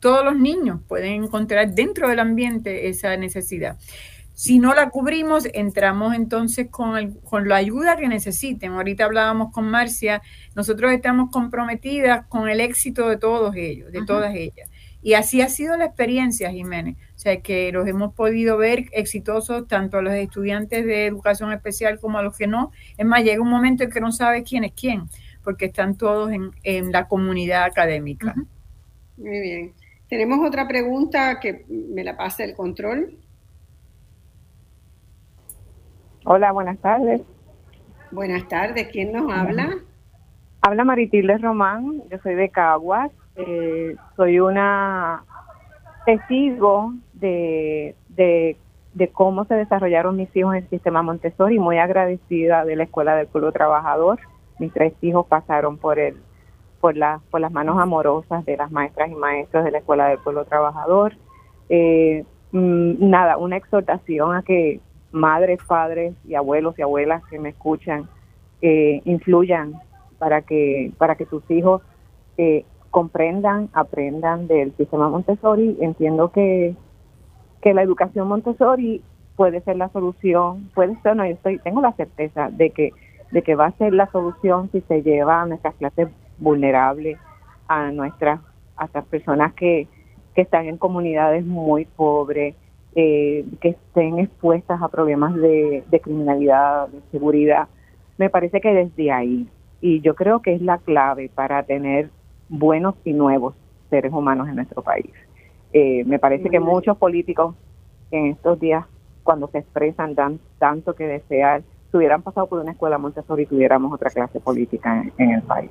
todos los niños pueden encontrar dentro del ambiente esa necesidad. Si no la cubrimos, entramos entonces con, con la ayuda que necesiten. Ahorita hablábamos con Marcia, nosotros estamos comprometidas con el éxito de todos ellos, de todas ellas. Y así ha sido la experiencia, Jiménez. O sea, que los hemos podido ver exitosos tanto a los estudiantes de educación especial como a los que no. Es más, llega un momento en que no sabes quién es quién, porque están todos en, la comunidad académica. Muy bien. Tenemos otra pregunta que me la pasa el control. Hola, buenas tardes. Buenas tardes. ¿Quién nos habla? Habla Maritilde Román. Yo soy de Caguas. Eh, soy una testigo de, de, cómo se desarrollaron mis hijos en el sistema Montessori, muy agradecida de la Escuela del Pueblo Trabajador. Mis tres hijos pasaron por el por, la, por las manos amorosas de las maestras y maestros de la Escuela del Pueblo Trabajador. Eh, mm, nada, una exhortación a que madres, padres y abuelos y abuelas que me escuchan eh, influyan para que para que tus hijos eh, comprendan, aprendan del sistema Montessori. Entiendo que, que la educación Montessori puede ser la solución, puede ser, no, yo estoy, tengo la certeza de que, de que va a ser la solución si se lleva a nuestras clases vulnerables, a nuestras, a las personas que, que están en comunidades muy pobres, eh, que estén expuestas a problemas de, de criminalidad, de seguridad. Me parece que desde ahí, y yo creo que es la clave para tener buenos y nuevos seres humanos en nuestro país. Eh, me parece que muchos políticos en estos días, cuando se expresan dan tanto que desear, si hubieran pasado por una escuela Montessori, tuviéramos otra clase política en, el país.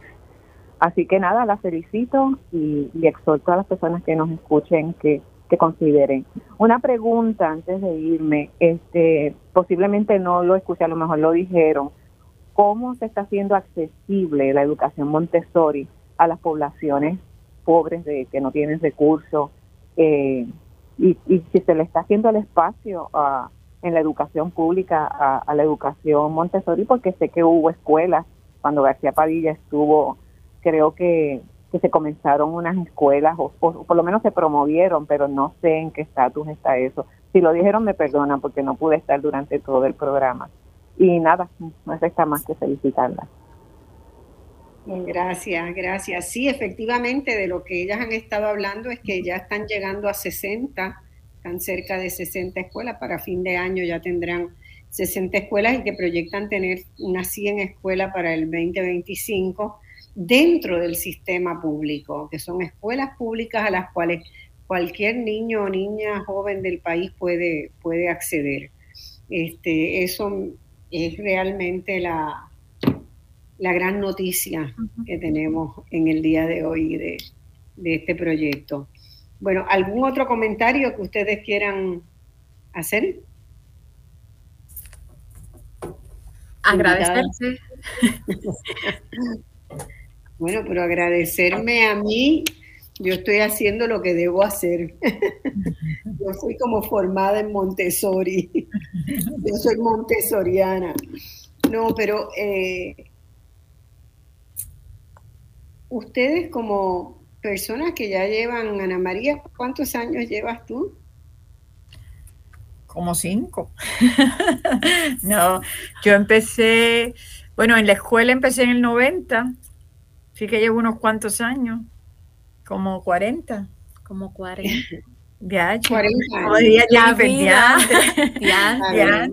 Así que nada, la felicito y, exhorto a las personas que nos escuchen que, que consideren. Una pregunta antes de irme, este, posiblemente no lo escuché, a lo mejor lo dijeron. ¿Cómo se está haciendo accesible la educación Montessori a las poblaciones pobres de que no tienen recursos eh, y, si se le está haciendo el espacio en la educación pública a, la educación Montessori porque sé que hubo escuelas cuando García Padilla estuvo creo que, que se comenzaron unas escuelas o, por lo menos se promovieron pero no sé en qué estatus está eso. Si lo dijeron me perdonan porque no pude estar durante todo el programa. Y nada no resta más que felicitarla Gracias, gracias. Sí, efectivamente, de lo que ellas han estado hablando es que ya están llegando a 60, están cerca de 60 escuelas, para fin de año ya tendrán 60 escuelas y que proyectan tener unas 100 escuelas para el 2025 dentro del sistema público, que son escuelas públicas a las cuales cualquier niño o niña joven del país puede, puede acceder. Este, eso es realmente la, la gran noticia que tenemos en el día de hoy de, este proyecto. Bueno, ¿algún otro comentario que ustedes quieran hacer? Agradecerse. bueno, pero agradecerme a mí, yo estoy haciendo lo que debo hacer. yo soy como formada en Montessori. yo soy montessoriana. No, pero eh, ustedes como personas que ya llevan, Ana María, ¿cuántos años llevas tú? Como cinco. no, yo empecé, bueno, en la escuela empecé en el 90, sí que llevo unos cuantos años, como 40. Como 40. Ya, 40 años. Ya, ya, ya,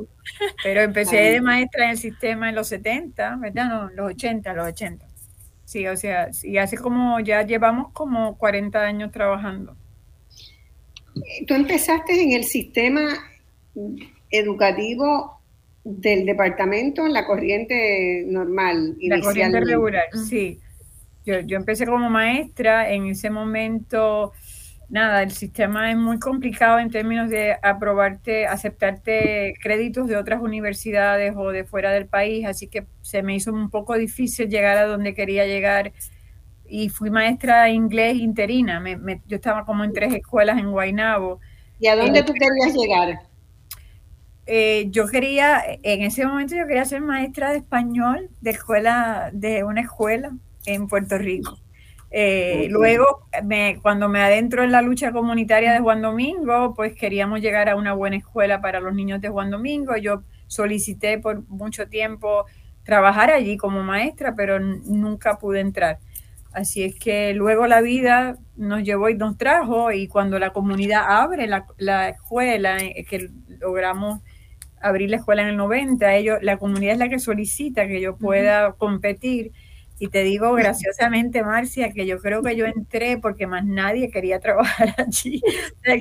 Pero empecé de maestra en el sistema en los 70, ¿verdad? No, los 80, los 80. Sí, o sea, y hace como, ya llevamos como 40 años trabajando. Tú empezaste en el sistema educativo del departamento en la corriente normal. La corriente regular, sí. Yo, yo empecé como maestra, en ese momento nada, el sistema es muy complicado en términos de aprobarte, aceptarte créditos de otras universidades o de fuera del país, así que se me hizo un poco difícil llegar a donde quería llegar y fui maestra de inglés interina. yo estaba como en tres escuelas en Guaynabo. ¿Y a dónde tú querías llegar? Eh, yo quería, en ese momento yo quería ser maestra de español de escuela, de una escuela en Puerto Rico. Eh, luego, me, cuando me adentro en la lucha comunitaria de Juan Domingo, pues queríamos llegar a una buena escuela para los niños de Juan Domingo. Yo solicité por mucho tiempo trabajar allí como maestra, pero nunca pude entrar. Así es que luego la vida nos llevó y nos trajo y cuando la comunidad abre la, escuela, eh, que logramos abrir la escuela en el 90, ellos, la comunidad es la que solicita que yo pueda competir. Y te digo graciosamente, Marcia, que yo creo que yo entré porque más nadie quería trabajar allí.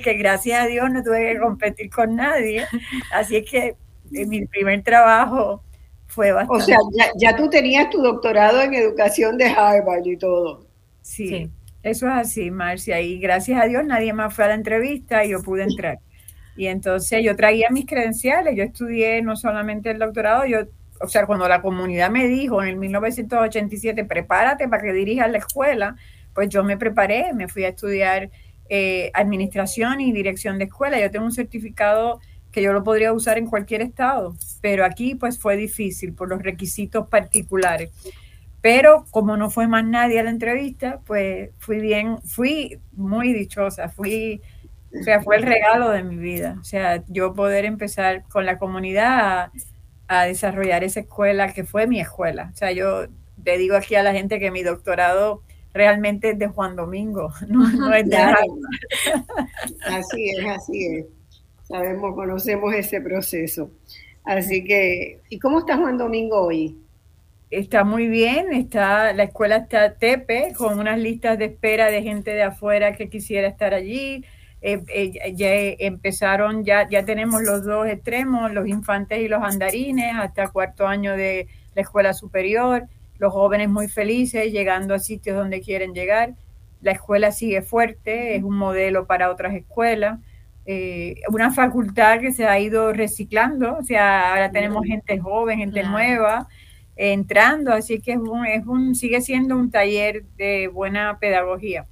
que gracias a Dios no tuve que competir con nadie. Así es que eh, mi primer trabajo fue bastante. O sea, ya, tú tenías tu doctorado en educación de Harvard y todo. Sí, eso es así, Marcia. Y gracias a Dios nadie más fue a la entrevista y yo pude entrar. Y entonces yo traía mis credenciales, yo estudié no solamente el doctorado, yo, o sea, cuando la comunidad me dijo en el 1987, prepárate para que dirijas la escuela, pues yo me preparé, me fui a estudiar eh, administración y dirección de escuela. Yo tengo un certificado que yo lo podría usar en cualquier estado, pero aquí pues fue difícil por los requisitos particulares. Pero como no fue más nadie a la entrevista, pues fui bien, fui muy dichosa, fui, o sea, fue el regalo de mi vida. O sea, yo poder empezar con la comunidad desarrollar esa escuela que fue mi escuela. O sea, yo te digo aquí a la gente que mi doctorado realmente es de Juan Domingo, no, es de Así es, así es sabemos, conocemos ese proceso. Así que, ¿y cómo está Juan Domingo hoy? Está muy bien, está, la escuela está tepe, con unas listas de espera de gente de afuera que quisiera estar allí. Eh, eh, ya empezaron, ya, ya tenemos los dos extremos, los infantes y los andarines, hasta cuarto año de la escuela superior, los jóvenes muy felices, llegando a sitios donde quieren llegar. La escuela sigue fuerte, es un modelo para otras escuelas. Eh, una facultad que se ha ido reciclando, o sea, ahora tenemos gente joven, gente nueva entrando, así que es un, es un, sigue siendo un taller de buena pedagogía.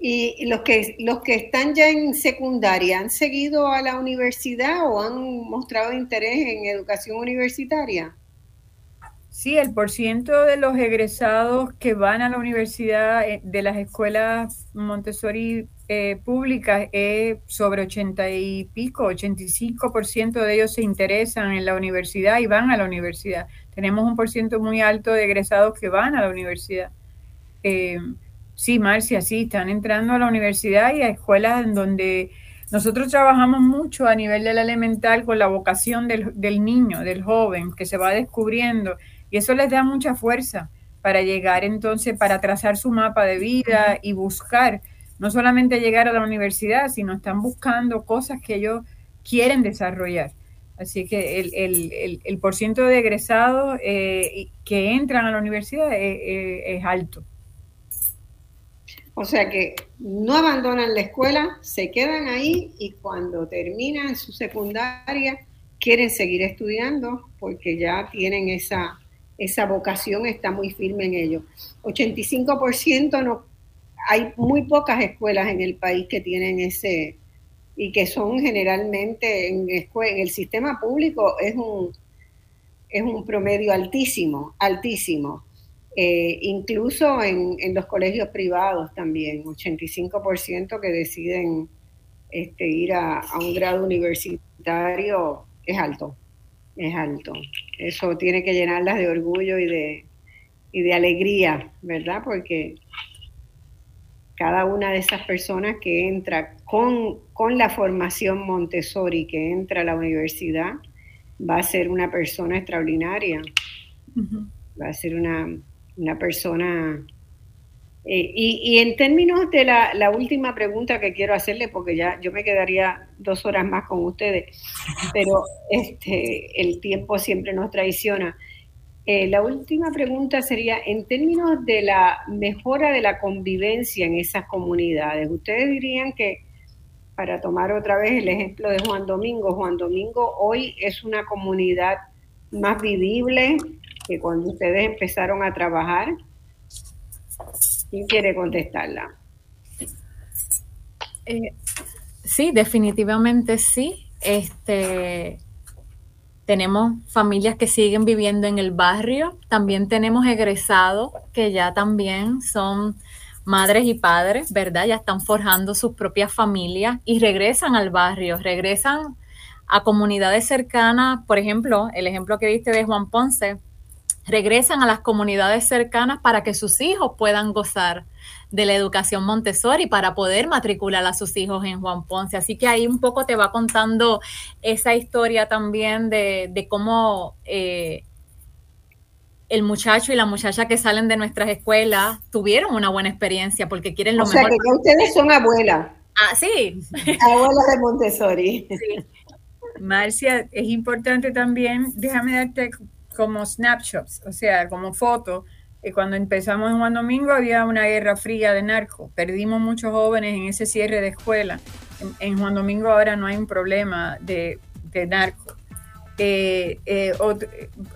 ¿Y los que, los que están ya en secundaria han seguido a la universidad o han mostrado interés en educación universitaria? Sí, el porciento de los egresados que van a la universidad eh, de las escuelas Montessori eh, públicas es sobre 80 y pico, 85% de ellos se interesan en la universidad y van a la universidad. Tenemos un porciento muy alto de egresados que van a la universidad. Eh, sí, Marcia, sí, están entrando a la universidad y a escuelas en donde nosotros trabajamos mucho a nivel del elemental con la vocación del, del niño, del joven, que se va descubriendo y eso les da mucha fuerza para llegar entonces, para trazar su mapa de vida y buscar no solamente llegar a la universidad, sino están buscando cosas que ellos quieren desarrollar. Así que el, el, el, ciento de egresados eh, que entran a la universidad eh, eh, es, alto. O sea que no abandonan la escuela, se quedan ahí y cuando terminan su secundaria quieren seguir estudiando porque ya tienen esa, esa vocación, está muy firme en ellos. 85% no, hay muy pocas escuelas en el país que tienen ese, y que son generalmente en, en el sistema público es un, es un promedio altísimo, altísimo. Eh, incluso en, los colegios privados también, 85% que deciden este, ir a, a, un grado universitario es alto, es alto. Eso tiene que llenarlas de orgullo y de, y de alegría, ¿verdad? Porque cada una de esas personas que entra con, la formación Montessori, que entra a la universidad, va a ser una persona extraordinaria, va a ser una, persona... Eh, y, en términos de la, la, última pregunta que quiero hacerle, porque ya yo me quedaría dos horas más con ustedes, pero este, el tiempo siempre nos traiciona. Eh, la última pregunta sería, en términos de la mejora de la convivencia en esas comunidades, ¿ustedes dirían que, para tomar otra vez el ejemplo de Juan Domingo, Juan Domingo hoy es una comunidad más vivible que cuando ustedes empezaron a trabajar? ¿Quién quiere contestarla? Eh, sí, definitivamente sí. Este, tenemos familias que siguen viviendo en el barrio, también tenemos egresados que ya también son madres y padres, ¿verdad? Ya están forjando sus propias familias y regresan al barrio, regresan a comunidades cercanas, por ejemplo, el ejemplo que diste de Juan Ponce, regresan a las comunidades cercanas para que sus hijos puedan gozar de la educación Montessori para poder matricular a sus hijos en Juan Ponce. Así que ahí un poco te va contando esa historia también de, cómo eh, el muchacho y la muchacha que salen de nuestras escuelas tuvieron una buena experiencia porque quieren lo mejor. O sea, que ustedes son abuelas. Ah, sí. Abuelas de Montessori. Sí. Marcia, es importante también, déjame darte como snapshots, o sea, como fotos. Cuando empezamos en Juan Domingo había una guerra fría de narco. Perdimos muchos jóvenes en ese cierre de escuela. En, Juan Domingo ahora no hay un problema de, de narco. Eh, eh,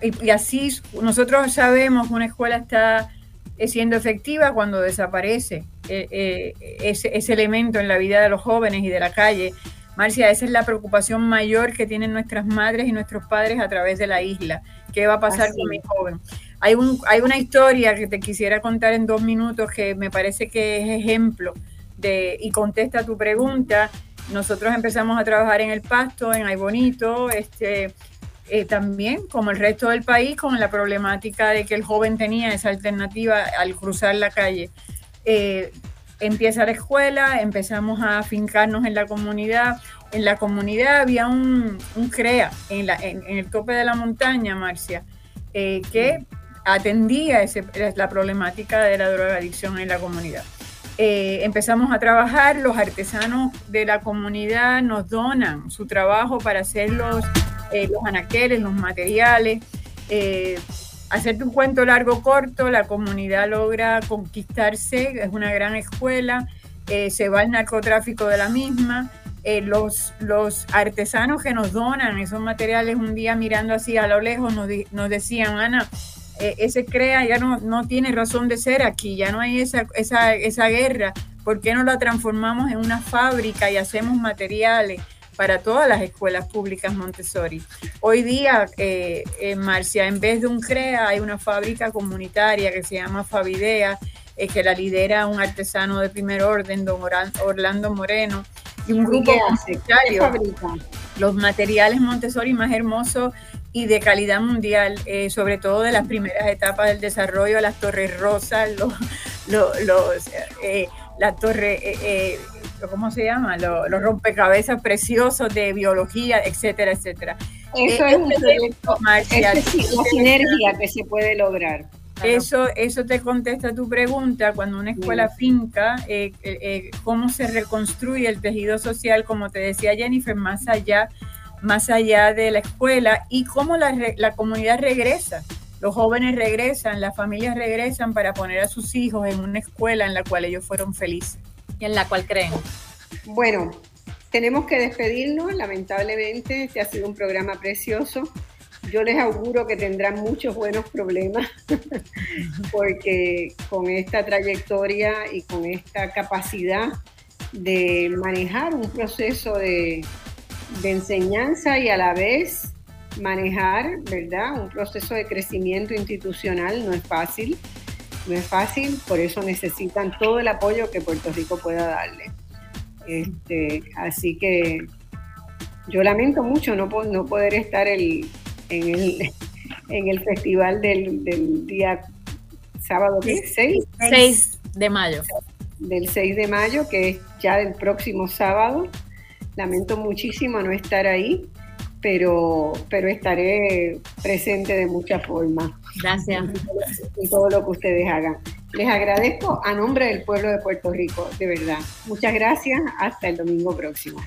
y, así nosotros sabemos que una escuela está siendo efectiva cuando desaparece eh, ese, ese, elemento en la vida de los jóvenes y de la calle. Marcia, esa es la preocupación mayor que tienen nuestras madres y nuestros padres a través de la isla. ¿Qué va a pasar con mi joven? Hay, un, hay una historia que te quisiera contar en dos minutos que me parece que es ejemplo de, y contesta tu pregunta. Nosotros empezamos a trabajar en el pasto, en Ay Bonito, este, eh, también, como el resto del país, con la problemática de que el joven tenía esa alternativa al cruzar la calle. Eh, empieza la escuela, empezamos a afincarnos en la comunidad. En la comunidad había un, CREA en, el tope de la montaña, Marcia, eh, que atendía la problemática de la drogadicción en la comunidad. empezamos a trabajar, los artesanos de la comunidad nos donan su trabajo para hacer los eh, los anaqueles, los materiales. Eh, hacerte un cuento largo corto, la comunidad logra conquistarse, es una gran escuela, eh, se va el narcotráfico de la misma. los, los artesanos que nos donan esos materiales un día mirando así a lo lejos nos, decían, Ana, ese CREA ya no, no, tiene razón de ser aquí, ya no hay esa, esa, esa guerra, ¿por qué no la transformamos en una fábrica y hacemos materiales? Para todas las escuelas públicas Montessori. Hoy día, eh, en Marcia, en vez de un CREA, hay una fábrica comunitaria que se llama Favidea, eh, que la lidera un artesano de primer orden, don Orlando Moreno, y un grupo comunitario. Los materiales Montessori más hermosos y de calidad mundial, eh, sobre todo de las primeras etapas del desarrollo, las torres rosas, los, los, los la torre ¿cómo se llama? Los, rompecabezas preciosos de biología, etcétera, etcétera. Eso eh, es un proyecto, la sinergia que se puede lograr. Eso, eso te contesta tu pregunta, cuando una escuela finca, eh, eh, cómo se reconstruye el tejido social, como te decía Jennifer, más allá, más allá de la escuela y cómo la, la comunidad regresa. Los jóvenes regresan, las familias regresan para poner a sus hijos en una escuela en la cual ellos fueron felices en la cual creen? Bueno, tenemos que despedirnos, lamentablemente, este ha sido un programa precioso. Yo les auguro que tendrán muchos buenos problemas, porque con esta trayectoria y con esta capacidad de manejar un proceso de, de enseñanza y a la vez manejar, ¿verdad? Un proceso de crecimiento institucional no es fácil no es fácil, por eso necesitan todo el apoyo que Puerto Rico pueda darle. Este, así que yo lamento mucho no, no poder estar el, en, el, en el festival del, día sábado 6, 6 de mayo. Del 6 de mayo, que es ya el próximo sábado. Lamento muchísimo no estar ahí, pero, pero estaré presente de muchas formas. Gracias. Y todo lo que ustedes hagan. Les agradezco a nombre del pueblo de Puerto Rico, de verdad. Muchas gracias. Hasta el domingo próximo.